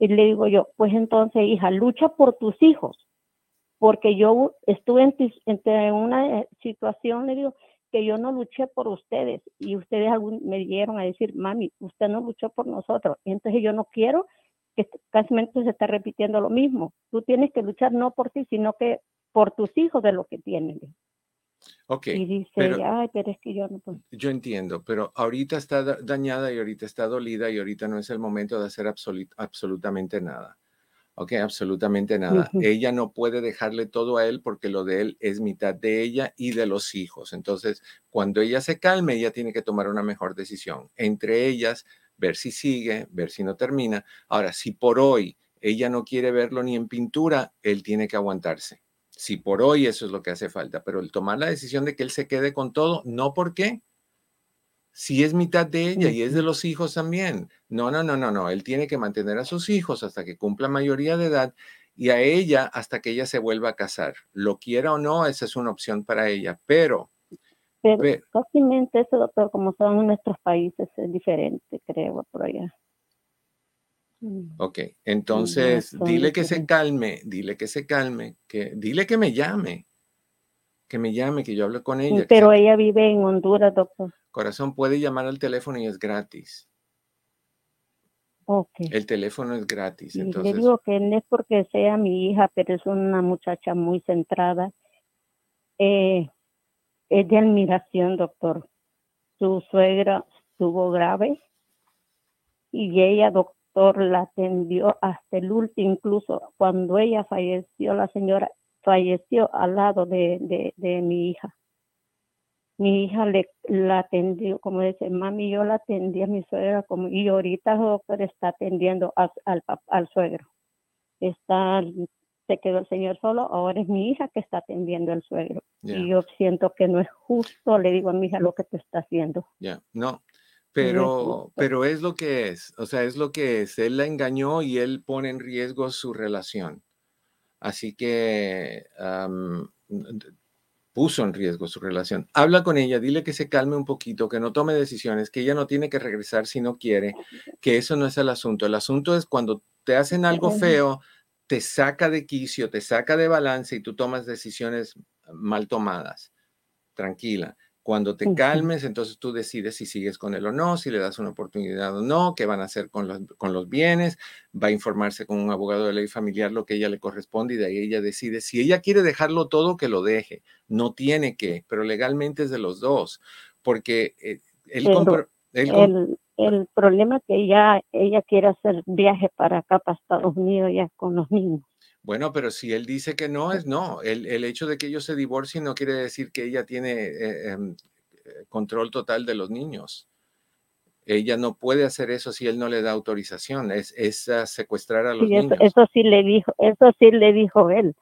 y le digo yo, pues entonces, hija, lucha por tus hijos, porque yo estuve en, en una eh, situación, le digo, que yo no luché por ustedes y ustedes me dieron a decir, mami, usted no luchó por nosotros. Entonces yo no quiero que casi se esté repitiendo lo mismo. Tú tienes que luchar no por ti, sino que por tus hijos de lo que tienen. Ok. Y dice, pero, ay, pero es que yo no puedo. Yo entiendo, pero ahorita está dañada y ahorita está dolida y ahorita no es el momento de hacer absolutamente nada. Ok, absolutamente nada. Ella no puede dejarle todo a él porque lo de él es mitad de ella y de los hijos. Entonces, cuando ella se calme, ella tiene que tomar una mejor decisión. Entre ellas, ver si sigue, ver si no termina. Ahora, si por hoy ella no quiere verlo ni en pintura, él tiene que aguantarse si por hoy eso es lo que hace falta, pero el tomar la decisión de que él se quede con todo, no porque si es mitad de ella y es de los hijos también. No, no, no, no, no. Él tiene que mantener a sus hijos hasta que cumpla mayoría de edad y a ella hasta que ella se vuelva a casar. Lo quiera o no, esa es una opción para ella, pero... Pero, eso, doctor, como son nuestros países, es diferente, creo, por allá. Ok, entonces dile que se calme, dile que se calme, que dile que me llame, que me llame, que yo hable con ella. Pero ella vive en Honduras, doctor. Corazón puede llamar al teléfono y es gratis. Ok. El teléfono es gratis. Le digo que no es porque sea mi hija, pero es una muchacha muy centrada. Eh, es de admiración, doctor. Su suegra estuvo grave y ella, doctor la atendió hasta el último, incluso cuando ella falleció, la señora falleció al lado de, de, mi hija. Mi hija le la atendió, como dice, mami, yo la atendí a mi suegra, como, y ahorita el doctor está atendiendo al, al suegro. Está, se quedó el señor solo, ahora es mi hija que está atendiendo al suegro. Y yo siento que no es justo, le digo a mi hija lo que te está haciendo. Ya, no, pero, pero es lo que es, o sea, es lo que es. Él la engañó y él pone en riesgo su relación. Así que puso en riesgo su relación. Habla con ella, dile que se calme un poquito, que no tome decisiones, que ella no tiene que regresar si no quiere, que eso no es el asunto. El asunto es cuando te hacen algo feo, te saca de quicio, te saca de balance y tú tomas decisiones mal tomadas. Tranquila. Cuando te calmes, entonces tú decides si sigues con él o no, si le das una oportunidad o no, qué van a hacer con los, con los bienes, va a informarse con un abogado de ley familiar lo que ella le corresponde y de ahí ella decide. Si ella quiere dejarlo todo, que lo deje. No tiene que, pero legalmente es de los dos, porque eh, él, el, el, problema es que ella, ella quiere hacer viaje para acá, para Estados Unidos, ya con los niños. Bueno, pero si él dice que no, es no. El, el hecho de que ellos se divorcien no quiere decir que ella tiene eh, em, eh, control total de los niños. Ella no puede hacer eso si él no le da autorización. Es, es secuestrar a los niños. Eso sí le dijo, eso sí le dijo él.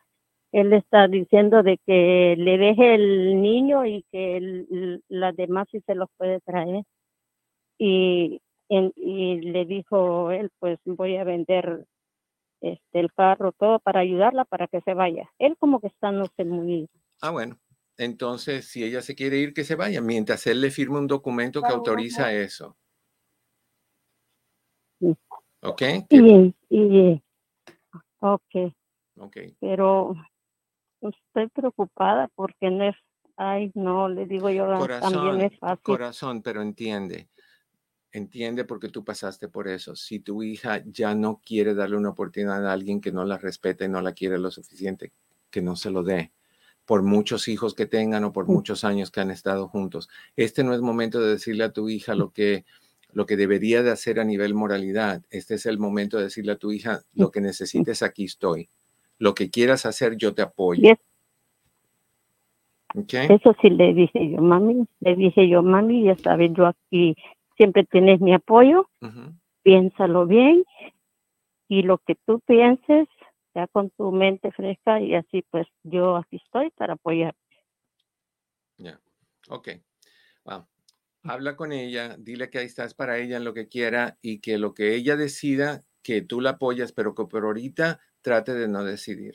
Él está diciendo de que le deje el niño y que las demás sí se los puede traer. Y, y le dijo él, pues voy a vender este, el carro, todo para ayudarla para que se vaya. Él como que está no sé muy... Ah, bueno. Entonces, si ella se quiere ir, que se vaya, mientras él le firme un documento que autoriza eso. ¿Ok? Y, y, ok. Ok. Pero estoy preocupada porque no es, ay, no, le digo yo, también es fácil. Corazón, pero entiende, entiende porque tú pasaste por eso. Si tu hija ya no quiere darle una oportunidad a alguien que no la respeta y no la quiere lo suficiente, que no se lo dé por muchos hijos que tengan o por muchos años que han estado juntos. Este no es momento de decirle a tu hija lo que lo que debería de hacer a nivel moralidad. Este es el momento de decirle a tu hija, lo que necesites, aquí estoy. Lo que quieras hacer, yo te apoyo. Eso sí le dije yo, mami, le dije yo, mami, ya sabes, yo aquí siempre tienes mi apoyo, piénsalo bien y lo que tú pienses, ya con tu mente fresca y así pues yo aquí estoy para apoyarte. Ya, ok. Wow. Habla con ella, dile que ahí estás para ella en lo que quiera y que lo que ella decida, que tú la apoyas, pero que por ahorita trate de no decidir.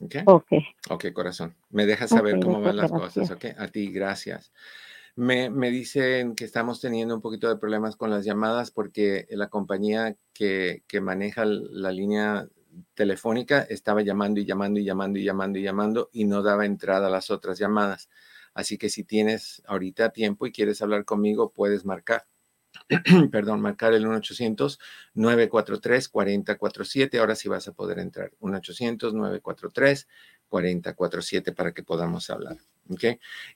¿Ok? Ok. Ok, corazón. Me dejas saber cómo van las cosas, ¿ok? A ti, gracias. Me, dicen que estamos teniendo un poquito de problemas con las llamadas porque la compañía que, que maneja la línea telefónica estaba llamando y llamando y llamando y llamando y llamando y no daba entrada a las otras llamadas. Así que si tienes ahorita tiempo y quieres hablar conmigo, puedes marcar. perdón, marcar el 1-800-943-4047. Ahora sí vas a poder entrar. 1-800-943-4047 para que podamos hablar. ¿Ok?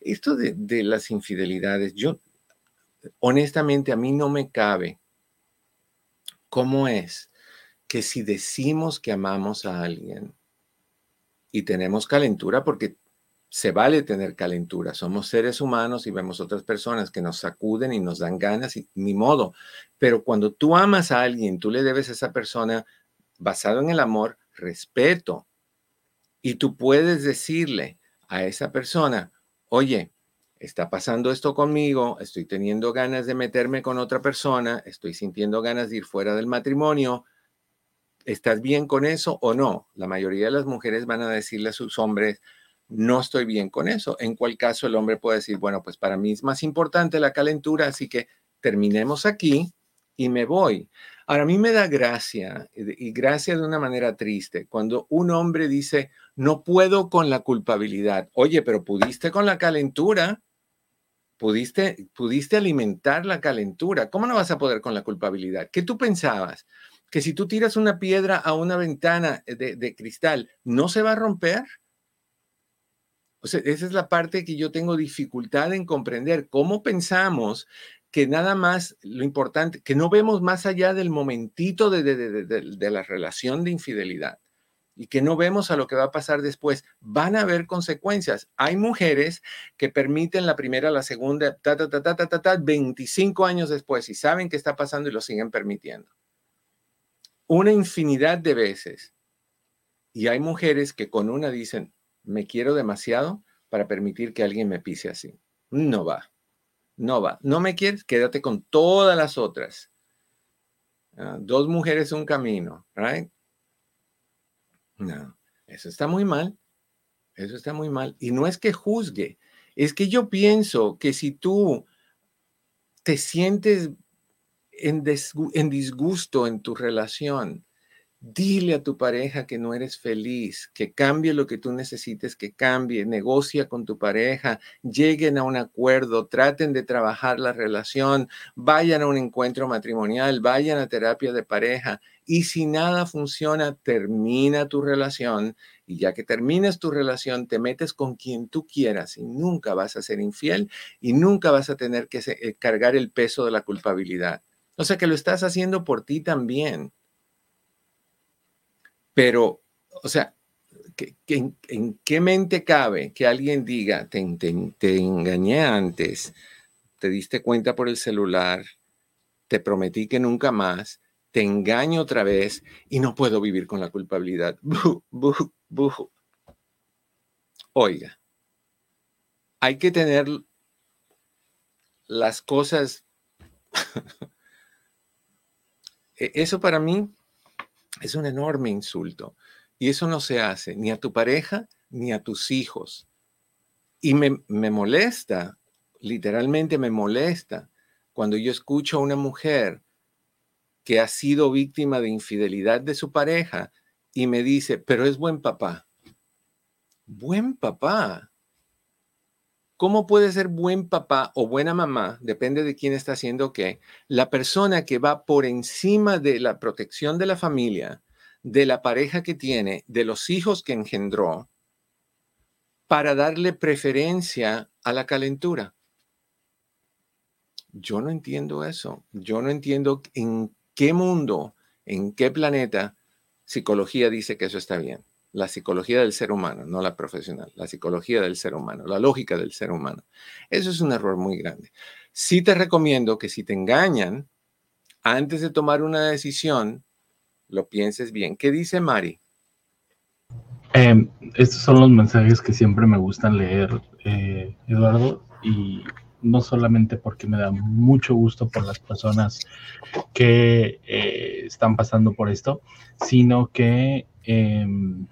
Esto de, de las infidelidades, yo, honestamente, a mí no me cabe cómo es que si decimos que amamos a alguien y tenemos calentura, porque se vale tener calentura. Somos seres humanos y vemos otras personas que nos sacuden y nos dan ganas y ni modo. Pero cuando tú amas a alguien, tú le debes a esa persona, basado en el amor, respeto. Y tú puedes decirle a esa persona, oye, está pasando esto conmigo, estoy teniendo ganas de meterme con otra persona, estoy sintiendo ganas de ir fuera del matrimonio. ¿Estás bien con eso o no? La mayoría de las mujeres van a decirle a sus hombres, no estoy bien con eso. En cual caso el hombre puede decir, bueno, pues para mí es más importante la calentura, así que terminemos aquí y me voy. Ahora, a mí me da gracia, y gracia de una manera triste, cuando un hombre dice, no puedo con la culpabilidad. Oye, pero pudiste con la calentura, pudiste, pudiste alimentar la calentura. ¿Cómo no vas a poder con la culpabilidad? ¿Qué tú pensabas? Que si tú tiras una piedra a una ventana de, cristal, ¿no se va a romper? O sea, esa es la parte que yo tengo dificultad en comprender. ¿Cómo pensamos que nada más lo importante, que no vemos más allá del momentito de, de, la relación de infidelidad y que no vemos a lo que va a pasar después? Van a haber consecuencias. Hay mujeres que permiten la primera, la segunda, ta, ta, ta, ta, ta, ta, ta 25 años después y saben qué está pasando y lo siguen permitiendo. Una infinidad de veces. Y hay mujeres que con una dicen, me quiero demasiado para permitir que alguien me pise así. No va, no va. No me quieres, quédate con todas las otras. Ah, dos mujeres, un camino, right? No, eso está muy mal. Eso está muy mal. Y no es que juzgue, es que yo pienso que si tú te sientes en, en disgusto en tu relación, Dile a tu pareja que no eres feliz, que cambie lo que tú necesites que cambie, negocia con tu pareja, lleguen a un acuerdo, traten de trabajar la relación, vayan a un encuentro matrimonial, vayan a terapia de pareja y si nada funciona, termina tu relación y ya que termines tu relación, te metes con quien tú quieras y nunca vas a ser infiel y nunca vas a tener que eh, cargar el peso de la culpabilidad. O sea que lo estás haciendo por ti también. Pero, o sea, en, qué mente cabe que alguien diga, te, engañé antes, te diste cuenta por el celular, te prometí que nunca más, te engaño otra vez y no puedo vivir con la culpabilidad. Oiga, hay que tener las cosas. E, eso para mí es un enorme insulto. Y eso no se hace ni a tu pareja ni a tus hijos. Y me, molesta, literalmente me molesta, cuando yo escucho a una mujer que ha sido víctima de infidelidad de su pareja y me dice, pero es buen papá. Buen papá. ¿Cómo puede ser buen papá o buena mamá? Depende de quién está haciendo qué. La persona que va por encima de la protección de la familia, de la pareja que tiene, de los hijos que engendró, para darle preferencia a la calentura. Yo no entiendo eso. Yo no entiendo en qué mundo, en qué planeta psicología dice que eso está bien. La psicología del ser humano, no la profesional, la psicología del ser humano, la lógica del ser humano. Eso es un error muy grande. Sí te recomiendo que si te engañan, antes de tomar una decisión, lo pienses bien. ¿Qué dice Mari? Em, estos son los mensajes que siempre me gustan leer, eh, Eduardo, y no solamente porque me da mucho gusto por las personas que eh, están pasando por esto, sino que em,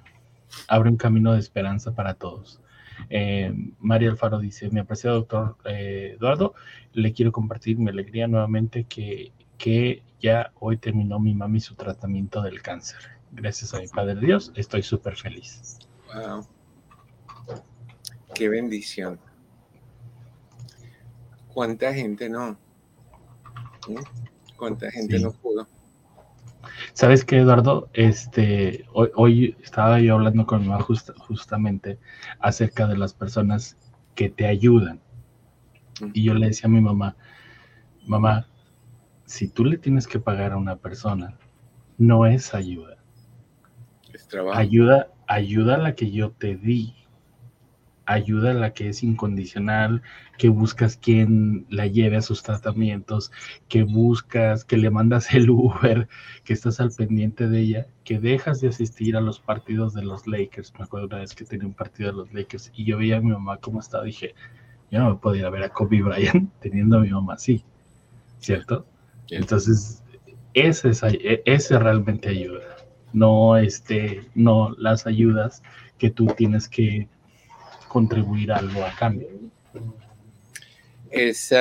abre un camino de esperanza para todos. Em, María Alfaro dice, mi apreciado doctor eh, Eduardo, le quiero compartir mi alegría nuevamente que, que ya hoy terminó mi mami su tratamiento del cáncer. Gracias a mi Padre Dios, estoy súper feliz. Wow. Qué bendición cuánta gente no. ¿Cuánta gente no pudo? ¿Sabes qué, Eduardo? Este, hoy, estaba yo hablando con mi mamá justamente acerca de las personas que te ayudan. Y yo le decía a mi mamá, mamá, si tú le tienes que pagar a una persona, no es ayuda. Es trabajo. Ayuda, ayuda a la que yo te di ayuda a la que es incondicional, que buscas quien la lleve a sus tratamientos, que buscas, que le mandas el Uber, que estás al pendiente de ella, que dejas de asistir a los partidos de los Lakers. Me acuerdo una vez que tenía un partido de los Lakers y yo veía a mi mamá cómo estaba, dije, yo no me podía ver a Kobe Bryant teniendo a mi mamá así, ¿cierto? Entonces, ese, es, ese realmente ayuda, no, este, no las ayudas que tú tienes que contribuir algo a cambio. Es,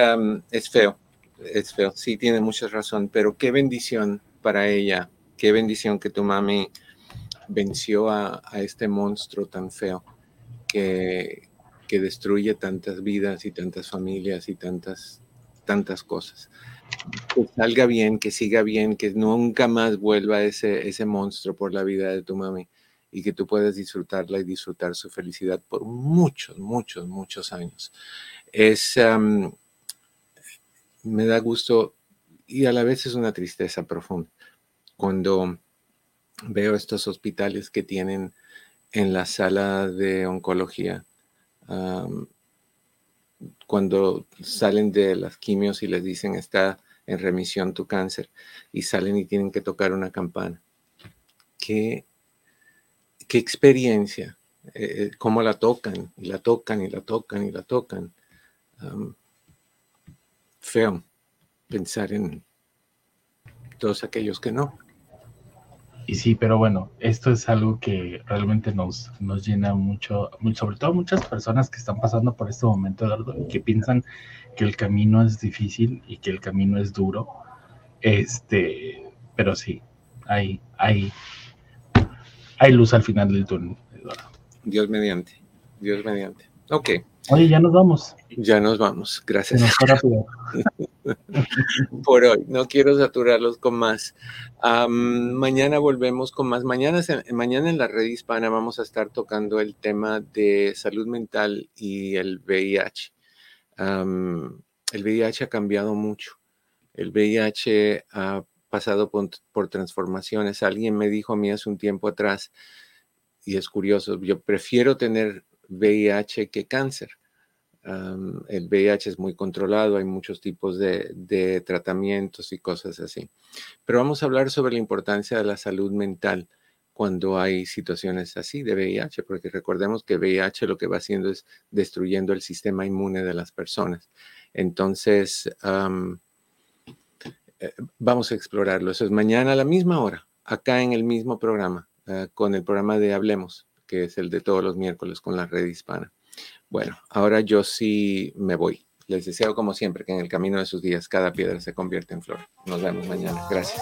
es feo, es feo, sí, tiene mucha razón, pero qué bendición para ella, qué bendición que tu mami venció a, este monstruo tan feo que, que destruye tantas vidas y tantas familias y tantas, tantas cosas. Que salga bien, que siga bien, que nunca más vuelva ese, ese monstruo por la vida de tu mami y que tú puedas disfrutarla y disfrutar su felicidad por muchos, muchos, muchos años. Es, me da gusto y a la vez es una tristeza profunda cuando veo estos hospitales que tienen en la sala de oncología, cuando salen de las quimios y les dicen está en remisión tu cáncer y salen y tienen que tocar una campana. Qué qué experiencia, eh, eh, cómo la tocan, y la tocan, y la tocan, y la tocan. feo pensar en todos aquellos que no. Y sí, pero bueno, esto es algo que realmente nos, nos llena mucho, sobre todo muchas personas que están pasando por este momento, Eduardo, y que piensan que el camino es difícil y que el camino es duro. Este, pero sí, hay, hay, hay luz al final del túnel. Dios mediante, Dios mediante. Ok. Oye, ya nos vamos. Ya nos vamos, gracias. Por hoy, no quiero saturarlos con más. mañana volvemos con más. Mañana, mañana en la red hispana vamos a estar tocando el tema de salud mental y el VIH. el VIH ha cambiado mucho. El VIH ha pasado por, transformaciones. Alguien me dijo a mí hace un tiempo atrás, y es curioso, yo prefiero tener VIH que cáncer. el VIH es muy controlado, hay muchos tipos de, de, tratamientos y cosas así. Pero vamos a hablar sobre la importancia de la salud mental cuando hay situaciones así de VIH, porque recordemos que VIH lo que va haciendo es destruyendo el sistema inmune de las personas. Entonces, eh, vamos a explorarlo. Eso es mañana a la misma hora, acá en el mismo programa, eh, con el programa de Hablemos, que es el de todos los miércoles con la red hispana. Bueno, ahora yo sí me voy. Les deseo como siempre que en el camino de sus días cada piedra se convierta en flor. Nos vemos mañana. Gracias.